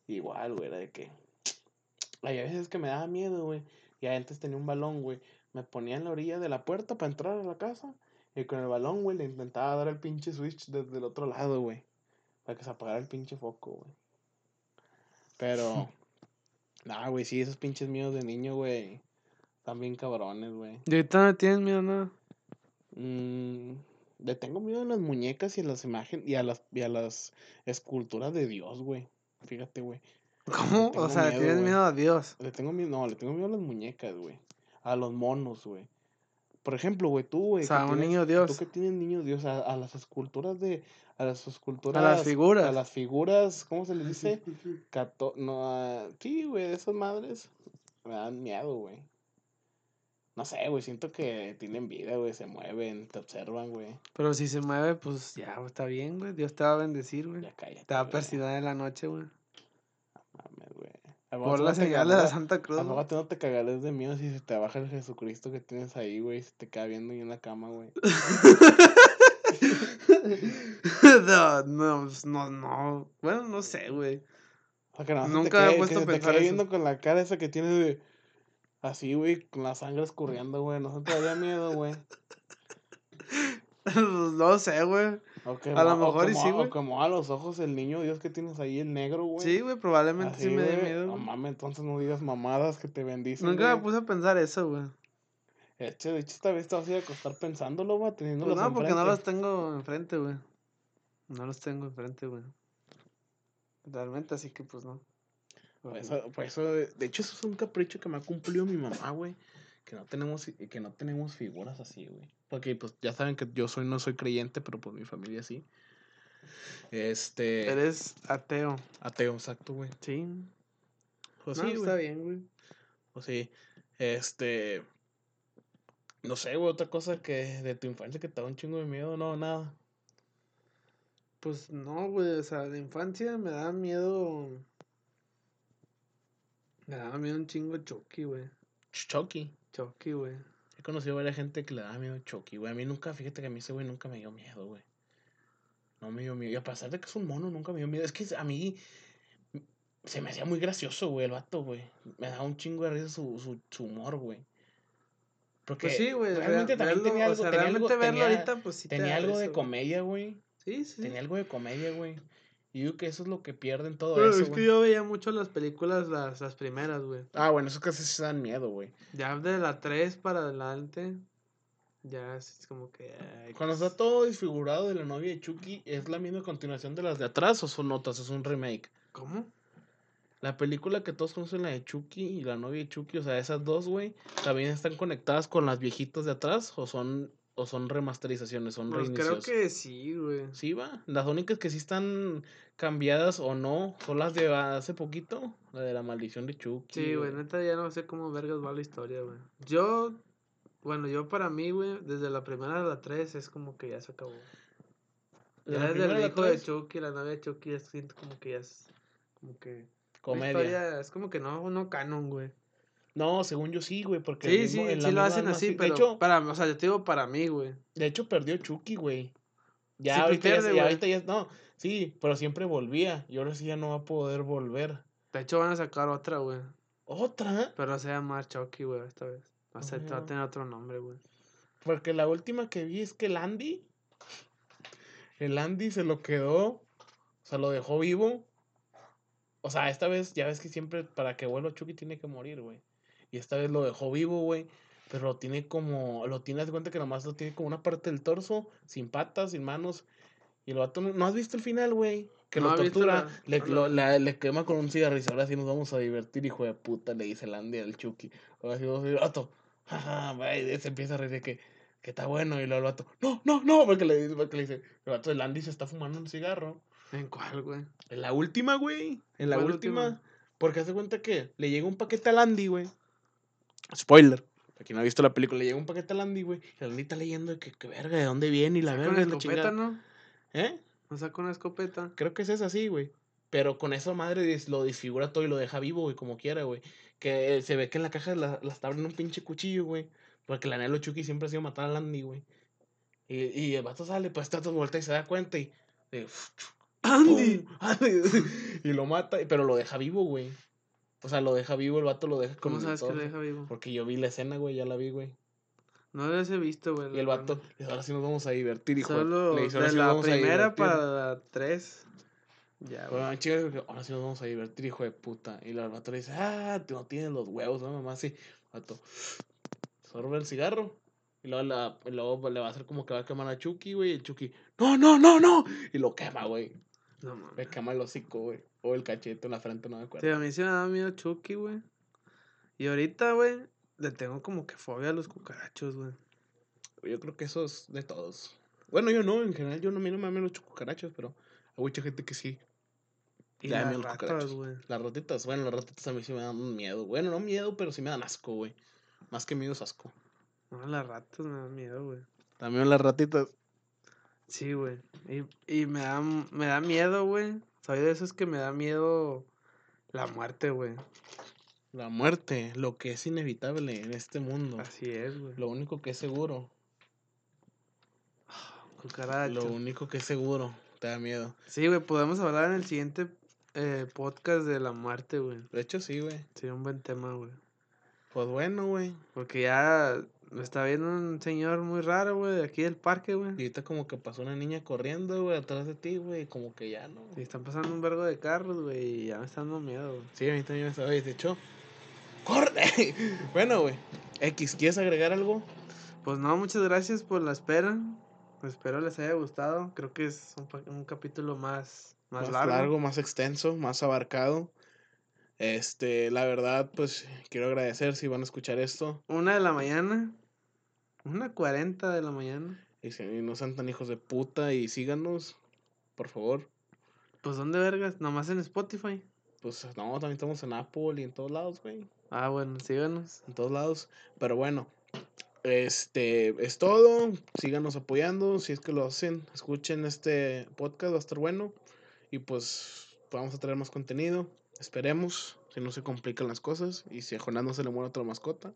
A: Igual, güey, era de que. Hay veces que me daba miedo, güey. Y antes tenía un balón, güey. Me ponía en la orilla de la puerta para entrar a la casa. Y con el balón, güey, le intentaba dar el pinche switch desde el otro lado, güey. Para que se apagara el pinche foco, güey. Pero. Nah, güey, sí, esos pinches míos de niño, güey. Están bien cabrones, güey.
B: ¿Y ahorita no tienes miedo a nada?
A: Mm, le tengo miedo a las muñecas y a las imágenes y a las, y a las esculturas de Dios, güey. Fíjate, güey.
B: ¿Cómo? O sea,
A: miedo,
B: tienes miedo a Dios.
A: Le tengo miedo, no, le tengo miedo a las muñecas, güey. A los monos, güey. Por ejemplo, güey, tú, güey.
B: O sea, un
A: tienes-
B: niño
A: Tú
B: Dios.
A: que tienes niño Dios, a, a las esculturas de. A las esculturas.
B: A las figuras.
A: A las figuras, ¿cómo se les dice? Cato no, ah, sí, güey, de esas madres. Me dan miedo, güey. No sé, güey, siento que tienen vida, güey, se mueven, te observan, güey.
B: Pero si se mueve, pues ya güey, está bien, güey. Dios te va a bendecir, güey.
A: Ya cállate.
B: Te va a persignar en la noche, güey.
A: Mames, güey. ¿A
B: Por la
A: no te
B: señal de la Santa Cruz.
A: ¿A tú no te cagarás de miedo si se te baja el Jesucristo que tienes ahí, güey? Se te queda viendo ahí en la cama, güey.
B: no, no, pues, no, no. Bueno, no sé, güey. Nunca
A: te
B: me he puesto a
A: te
B: pensar eso.
A: viendo con la cara esa que tiene de... Así, güey, con la sangre escurriendo, güey. No se te daría miedo, güey.
B: no sé, güey. A lo mejor y sí, güey.
A: Como a los ojos el niño Dios que tienes ahí, el negro, güey.
B: Sí, güey, probablemente
A: Así,
B: sí me dé miedo.
A: No mames, entonces no digas mamadas que te bendicen,
B: Nunca me puse a pensar eso, güey.
A: Hecho, de hecho, esta vez te vas a ir a acostar pensándolo, güey, teniéndolos
B: Pues no, porque no los tengo enfrente, güey. No los tengo enfrente, güey. Realmente, así que pues no.
A: Por eso, por eso, de hecho, eso es un capricho que me ha cumplido mi mamá, güey. Que no tenemos, que no tenemos figuras así, güey. Porque, pues, ya saben que yo soy, no soy creyente, pero pues mi familia sí. Este.
B: Eres ateo.
A: Ateo, exacto, güey.
B: Sí.
A: Pues
B: No,
A: sí,
B: está bien, güey.
A: Pues sí. Este. No sé, güey, otra cosa que de tu infancia que te da un chingo de miedo, no, nada.
B: Pues no, güey. O sea, de infancia me daba miedo. Me daba miedo un chingo Chucky, güey.
A: Chucky.
B: Chucky, güey.
A: He conocido a varias gente que le da miedo a Chucky, güey. A mí nunca, fíjate que a mí ese güey nunca me dio miedo, güey. No me dio miedo. Y a pesar de que es un mono, nunca me dio miedo. Es que a mí se me hacía muy gracioso, güey, el vato, güey. Me daba un chingo de risa su, su, su humor, güey. Porque
B: Pues sí, güey.
A: realmente
B: rea-
A: también tenía
B: o
A: algo,
B: sea,
A: tenía algo,
B: verlo
A: tenía,
B: ahorita, pues sí te
A: tenía
B: da
A: algo de comedia, güey.
B: Sí, sí.
A: Tenía algo de comedia, güey. Y yo que eso es lo que pierden todo
B: Pero
A: eso,
B: es que yo veía mucho las películas, las, las primeras, güey.
A: Ah, bueno, eso casi se dan miedo, güey.
B: Ya de la 3 para adelante, ya es como que... ay,
A: Cuando está todo desfigurado de la novia de Chucky, ¿es la misma continuación de las de atrás o son otras? ¿Es un remake?
B: ¿Cómo?
A: La película que todos conocen, la de Chucky y la novia de Chucky, o sea, esas dos, güey, ¿también están conectadas con las viejitas de atrás o son, o son remasterizaciones, son
B: Pues creo
A: reinicios?
B: que sí, güey.
A: Sí, va. Las únicas que sí están cambiadas o no son las de hace poquito, la de la maldición de Chucky.
B: Sí, güey, neta ya no sé cómo vergas va la historia, güey. Yo, bueno, yo para mí, güey, desde la primera a la 3 es como que ya se acabó. Ya desde el
A: la
B: hijo de
A: tres,
B: Chucky, la novia de Chucky, ya siento como que ya es, como que...
A: Comedia.
B: historia, es como que no, no canon, güey.
A: No, según yo sí, güey, porque el
B: Sí,
A: mismo-
B: sí,
A: en
B: sí lo hacen así,
A: sí-
B: pero
A: De hecho,
B: para, o sea, yo te digo para mí, güey.
A: de hecho perdió Chucky, güey. Ya
B: Sí,
A: ahorita,
B: pierde,
A: ya, ahorita ya, no, sí, pero siempre volvía. Y ahora sí ya no va a poder volver.
B: De hecho van a sacar otra, güey.
A: ¿Otra?
B: Pero se va a llamar Chucky, güey, esta vez. Va a, ser- va a
A: Ujú.
B: tener otro nombre, güey.
A: Porque la última que vi es que el Andy, el Andy se lo quedó, o sea, lo dejó vivo. O sea, esta vez, ya ves que siempre para que vuelva Chucky tiene que morir, güey. Y esta vez lo dejó vivo, güey. Pero lo tiene como, lo tiene, de cuenta que nomás lo tiene como una parte del torso, sin patas, sin manos. Y el vato, ¿no, has visto el final, güey? Que
B: No
A: lo tortura,
B: la-
A: le, lo-
B: la-
A: le quema con un cigarrillo. Ahora sí nos vamos a divertir, hijo de puta, le dice el Andy al Chucky. Ahora sí vamos a ir, vato. Jaja, güey, se empieza a reír de que, que está bueno. Y luego el vato, no, no, no, porque le, dice- porque le dice, el vato del Andy se está fumando un cigarro.
B: ¿En cuál, güey?
A: En la última, güey. En la
B: ¿Cuál
A: última.
B: última?
A: Porque hace cuenta que le llega un paquete al Andy, güey. Spoiler. Quien no ha visto la película, le llega un paquete al Andy, güey. Y el Andy está leyendo de que, que verga, ¿de dónde viene? Y la verga
B: una
A: la
B: escopeta. ¿no?
A: ¿Eh?
B: ¿No saca una escopeta?
A: Creo que es esa así, güey. Pero con esa madre lo desfigura todo y lo deja vivo, güey, como quiera, güey. Que se ve que en la caja la, la está abriendo un pinche cuchillo, güey. Porque el anhelo Chucky siempre ha sido matar a Andy, güey. Y, y el vato sale, pues está vuelta y se da cuenta y.
B: Andy.
A: Andy. y lo mata, pero lo deja vivo, güey. O sea, lo deja vivo, el vato lo deja
B: ¿Cómo sabes que lo deja vivo?
A: Porque yo vi la escena, güey, ya la vi, güey.
B: No los he visto, güey.
A: Y el vato, ahora sí nos vamos a divertir, hijo.
B: Solo
A: Le dice, "Ahora
B: de
A: sí
B: la primera
A: divertir".
B: para la tres. Ya, güey.
A: Bueno, ahora sí nos vamos a divertir, hijo de puta. Y el vato le dice, ah, tú no tienes los huevos, ¿no, mamá? Sí. Vato, sorbe el cigarro. Y luego, la- y luego le va a hacer como que va a quemar a Chucky, güey. Y el Chucky, no, no, no, no. Y lo quema, güey.
B: No mames.
A: Le quema el hocico, güey. O el cachete en la frente, no me acuerdo.
B: Sí, a mí sí me da miedo Chucky, güey. Y ahorita, güey, le tengo como que fobia a los cucarachos, güey.
A: Yo creo que eso es de todos. Bueno, yo no, en general, yo no, a mí no me dan los cucarachos, pero hay mucha gente que sí.
B: Y las
A: miedo
B: ratas, güey.
A: Las ratitas, bueno, las ratitas a mí sí me dan miedo. Bueno, no miedo, pero sí me dan asco, güey. Más que miedo es asco.
B: No, las ratas me dan miedo, güey.
A: También las ratitas.
B: Sí, güey. Y, y me da, me da miedo, güey. Soy de esos que me da miedo la muerte, güey.
A: La muerte, lo que es inevitable en este mundo.
B: Así es, güey.
A: Lo único que es seguro.
B: Cucaracha.
A: Lo único que es seguro. Te da miedo.
B: Sí, güey, podemos hablar en el siguiente eh, podcast de la muerte, güey.
A: De hecho, sí, güey.
B: Sería un buen tema, güey.
A: Pues bueno, güey.
B: Porque ya está viendo un señor muy raro, güey, de aquí del parque,
A: Y
B: güey.
A: ahorita como que pasó una niña corriendo, güey, atrás de ti, güey. Como que ya no.
B: Y están pasando un vergo de carros, güey, y ya me está dando miedo, güey.
A: Sí, a mí también me estaba. De hecho, ¡corre! bueno, güey. X, ¿quieres agregar algo?
B: Pues no, muchas gracias por la espera. Espero les haya gustado. Creo que es un, capítulo más, más, largo.
A: más extenso, más abarcado. Este, la verdad, pues quiero agradecer si van a escuchar esto.
B: Una de la mañana. Una cuarenta de la mañana.
A: Y si no sean tan hijos de puta y síganos, por favor.
B: Pues ¿dónde vergas? Nomás en Spotify.
A: Pues no, también estamos en Apple y en todos lados, güey.
B: Ah, bueno, síganos.
A: En todos lados. Pero bueno, este es todo. Síganos apoyando. Si es que lo hacen, escuchen este podcast, va a estar bueno. Y pues vamos a traer más contenido. Esperemos. Si no se complican las cosas. Y si a Jonás no se le muere otra mascota.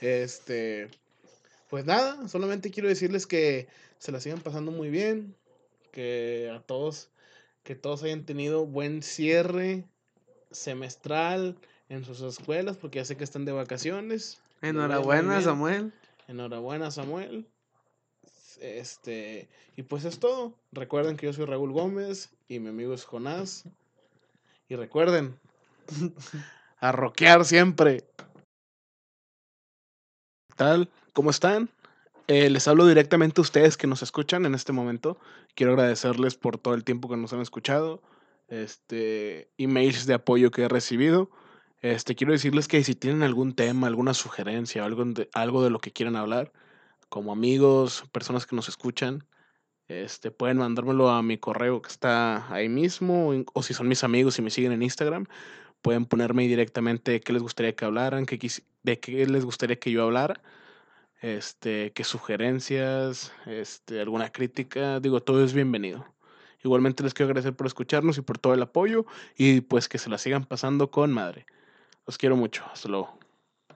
A: Este. Pues nada, solamente quiero decirles que se la sigan pasando muy bien. Que a todos, que todos hayan tenido buen cierre semestral en sus escuelas, porque ya sé que están de vacaciones.
B: Enhorabuena. Samuel.
A: Enhorabuena, Samuel. Este, y pues es todo. Recuerden que yo soy Raúl Gómez y mi amigo es Jonás. Y recuerden, a rockear siempre. ¿Tal? ¿Cómo están? Eh, les hablo directamente a ustedes que nos escuchan en este momento. Quiero agradecerles por todo el tiempo que nos han escuchado. Este, emails de apoyo que he recibido. Este, quiero decirles que si tienen algún tema, alguna sugerencia, algo de, algo de lo que quieran hablar, como amigos, personas que nos escuchan, este, pueden mandármelo a mi correo que está ahí mismo, o, si son mis amigos y me siguen en Instagram, pueden ponerme directamente qué les gustaría que hablaran, qué de qué les gustaría que yo hablara, este, qué sugerencias, este, alguna crítica, digo, todo es bienvenido. Igualmente les quiero agradecer por escucharnos y por todo el apoyo y pues que se la sigan pasando con madre. Los quiero mucho. Hasta luego.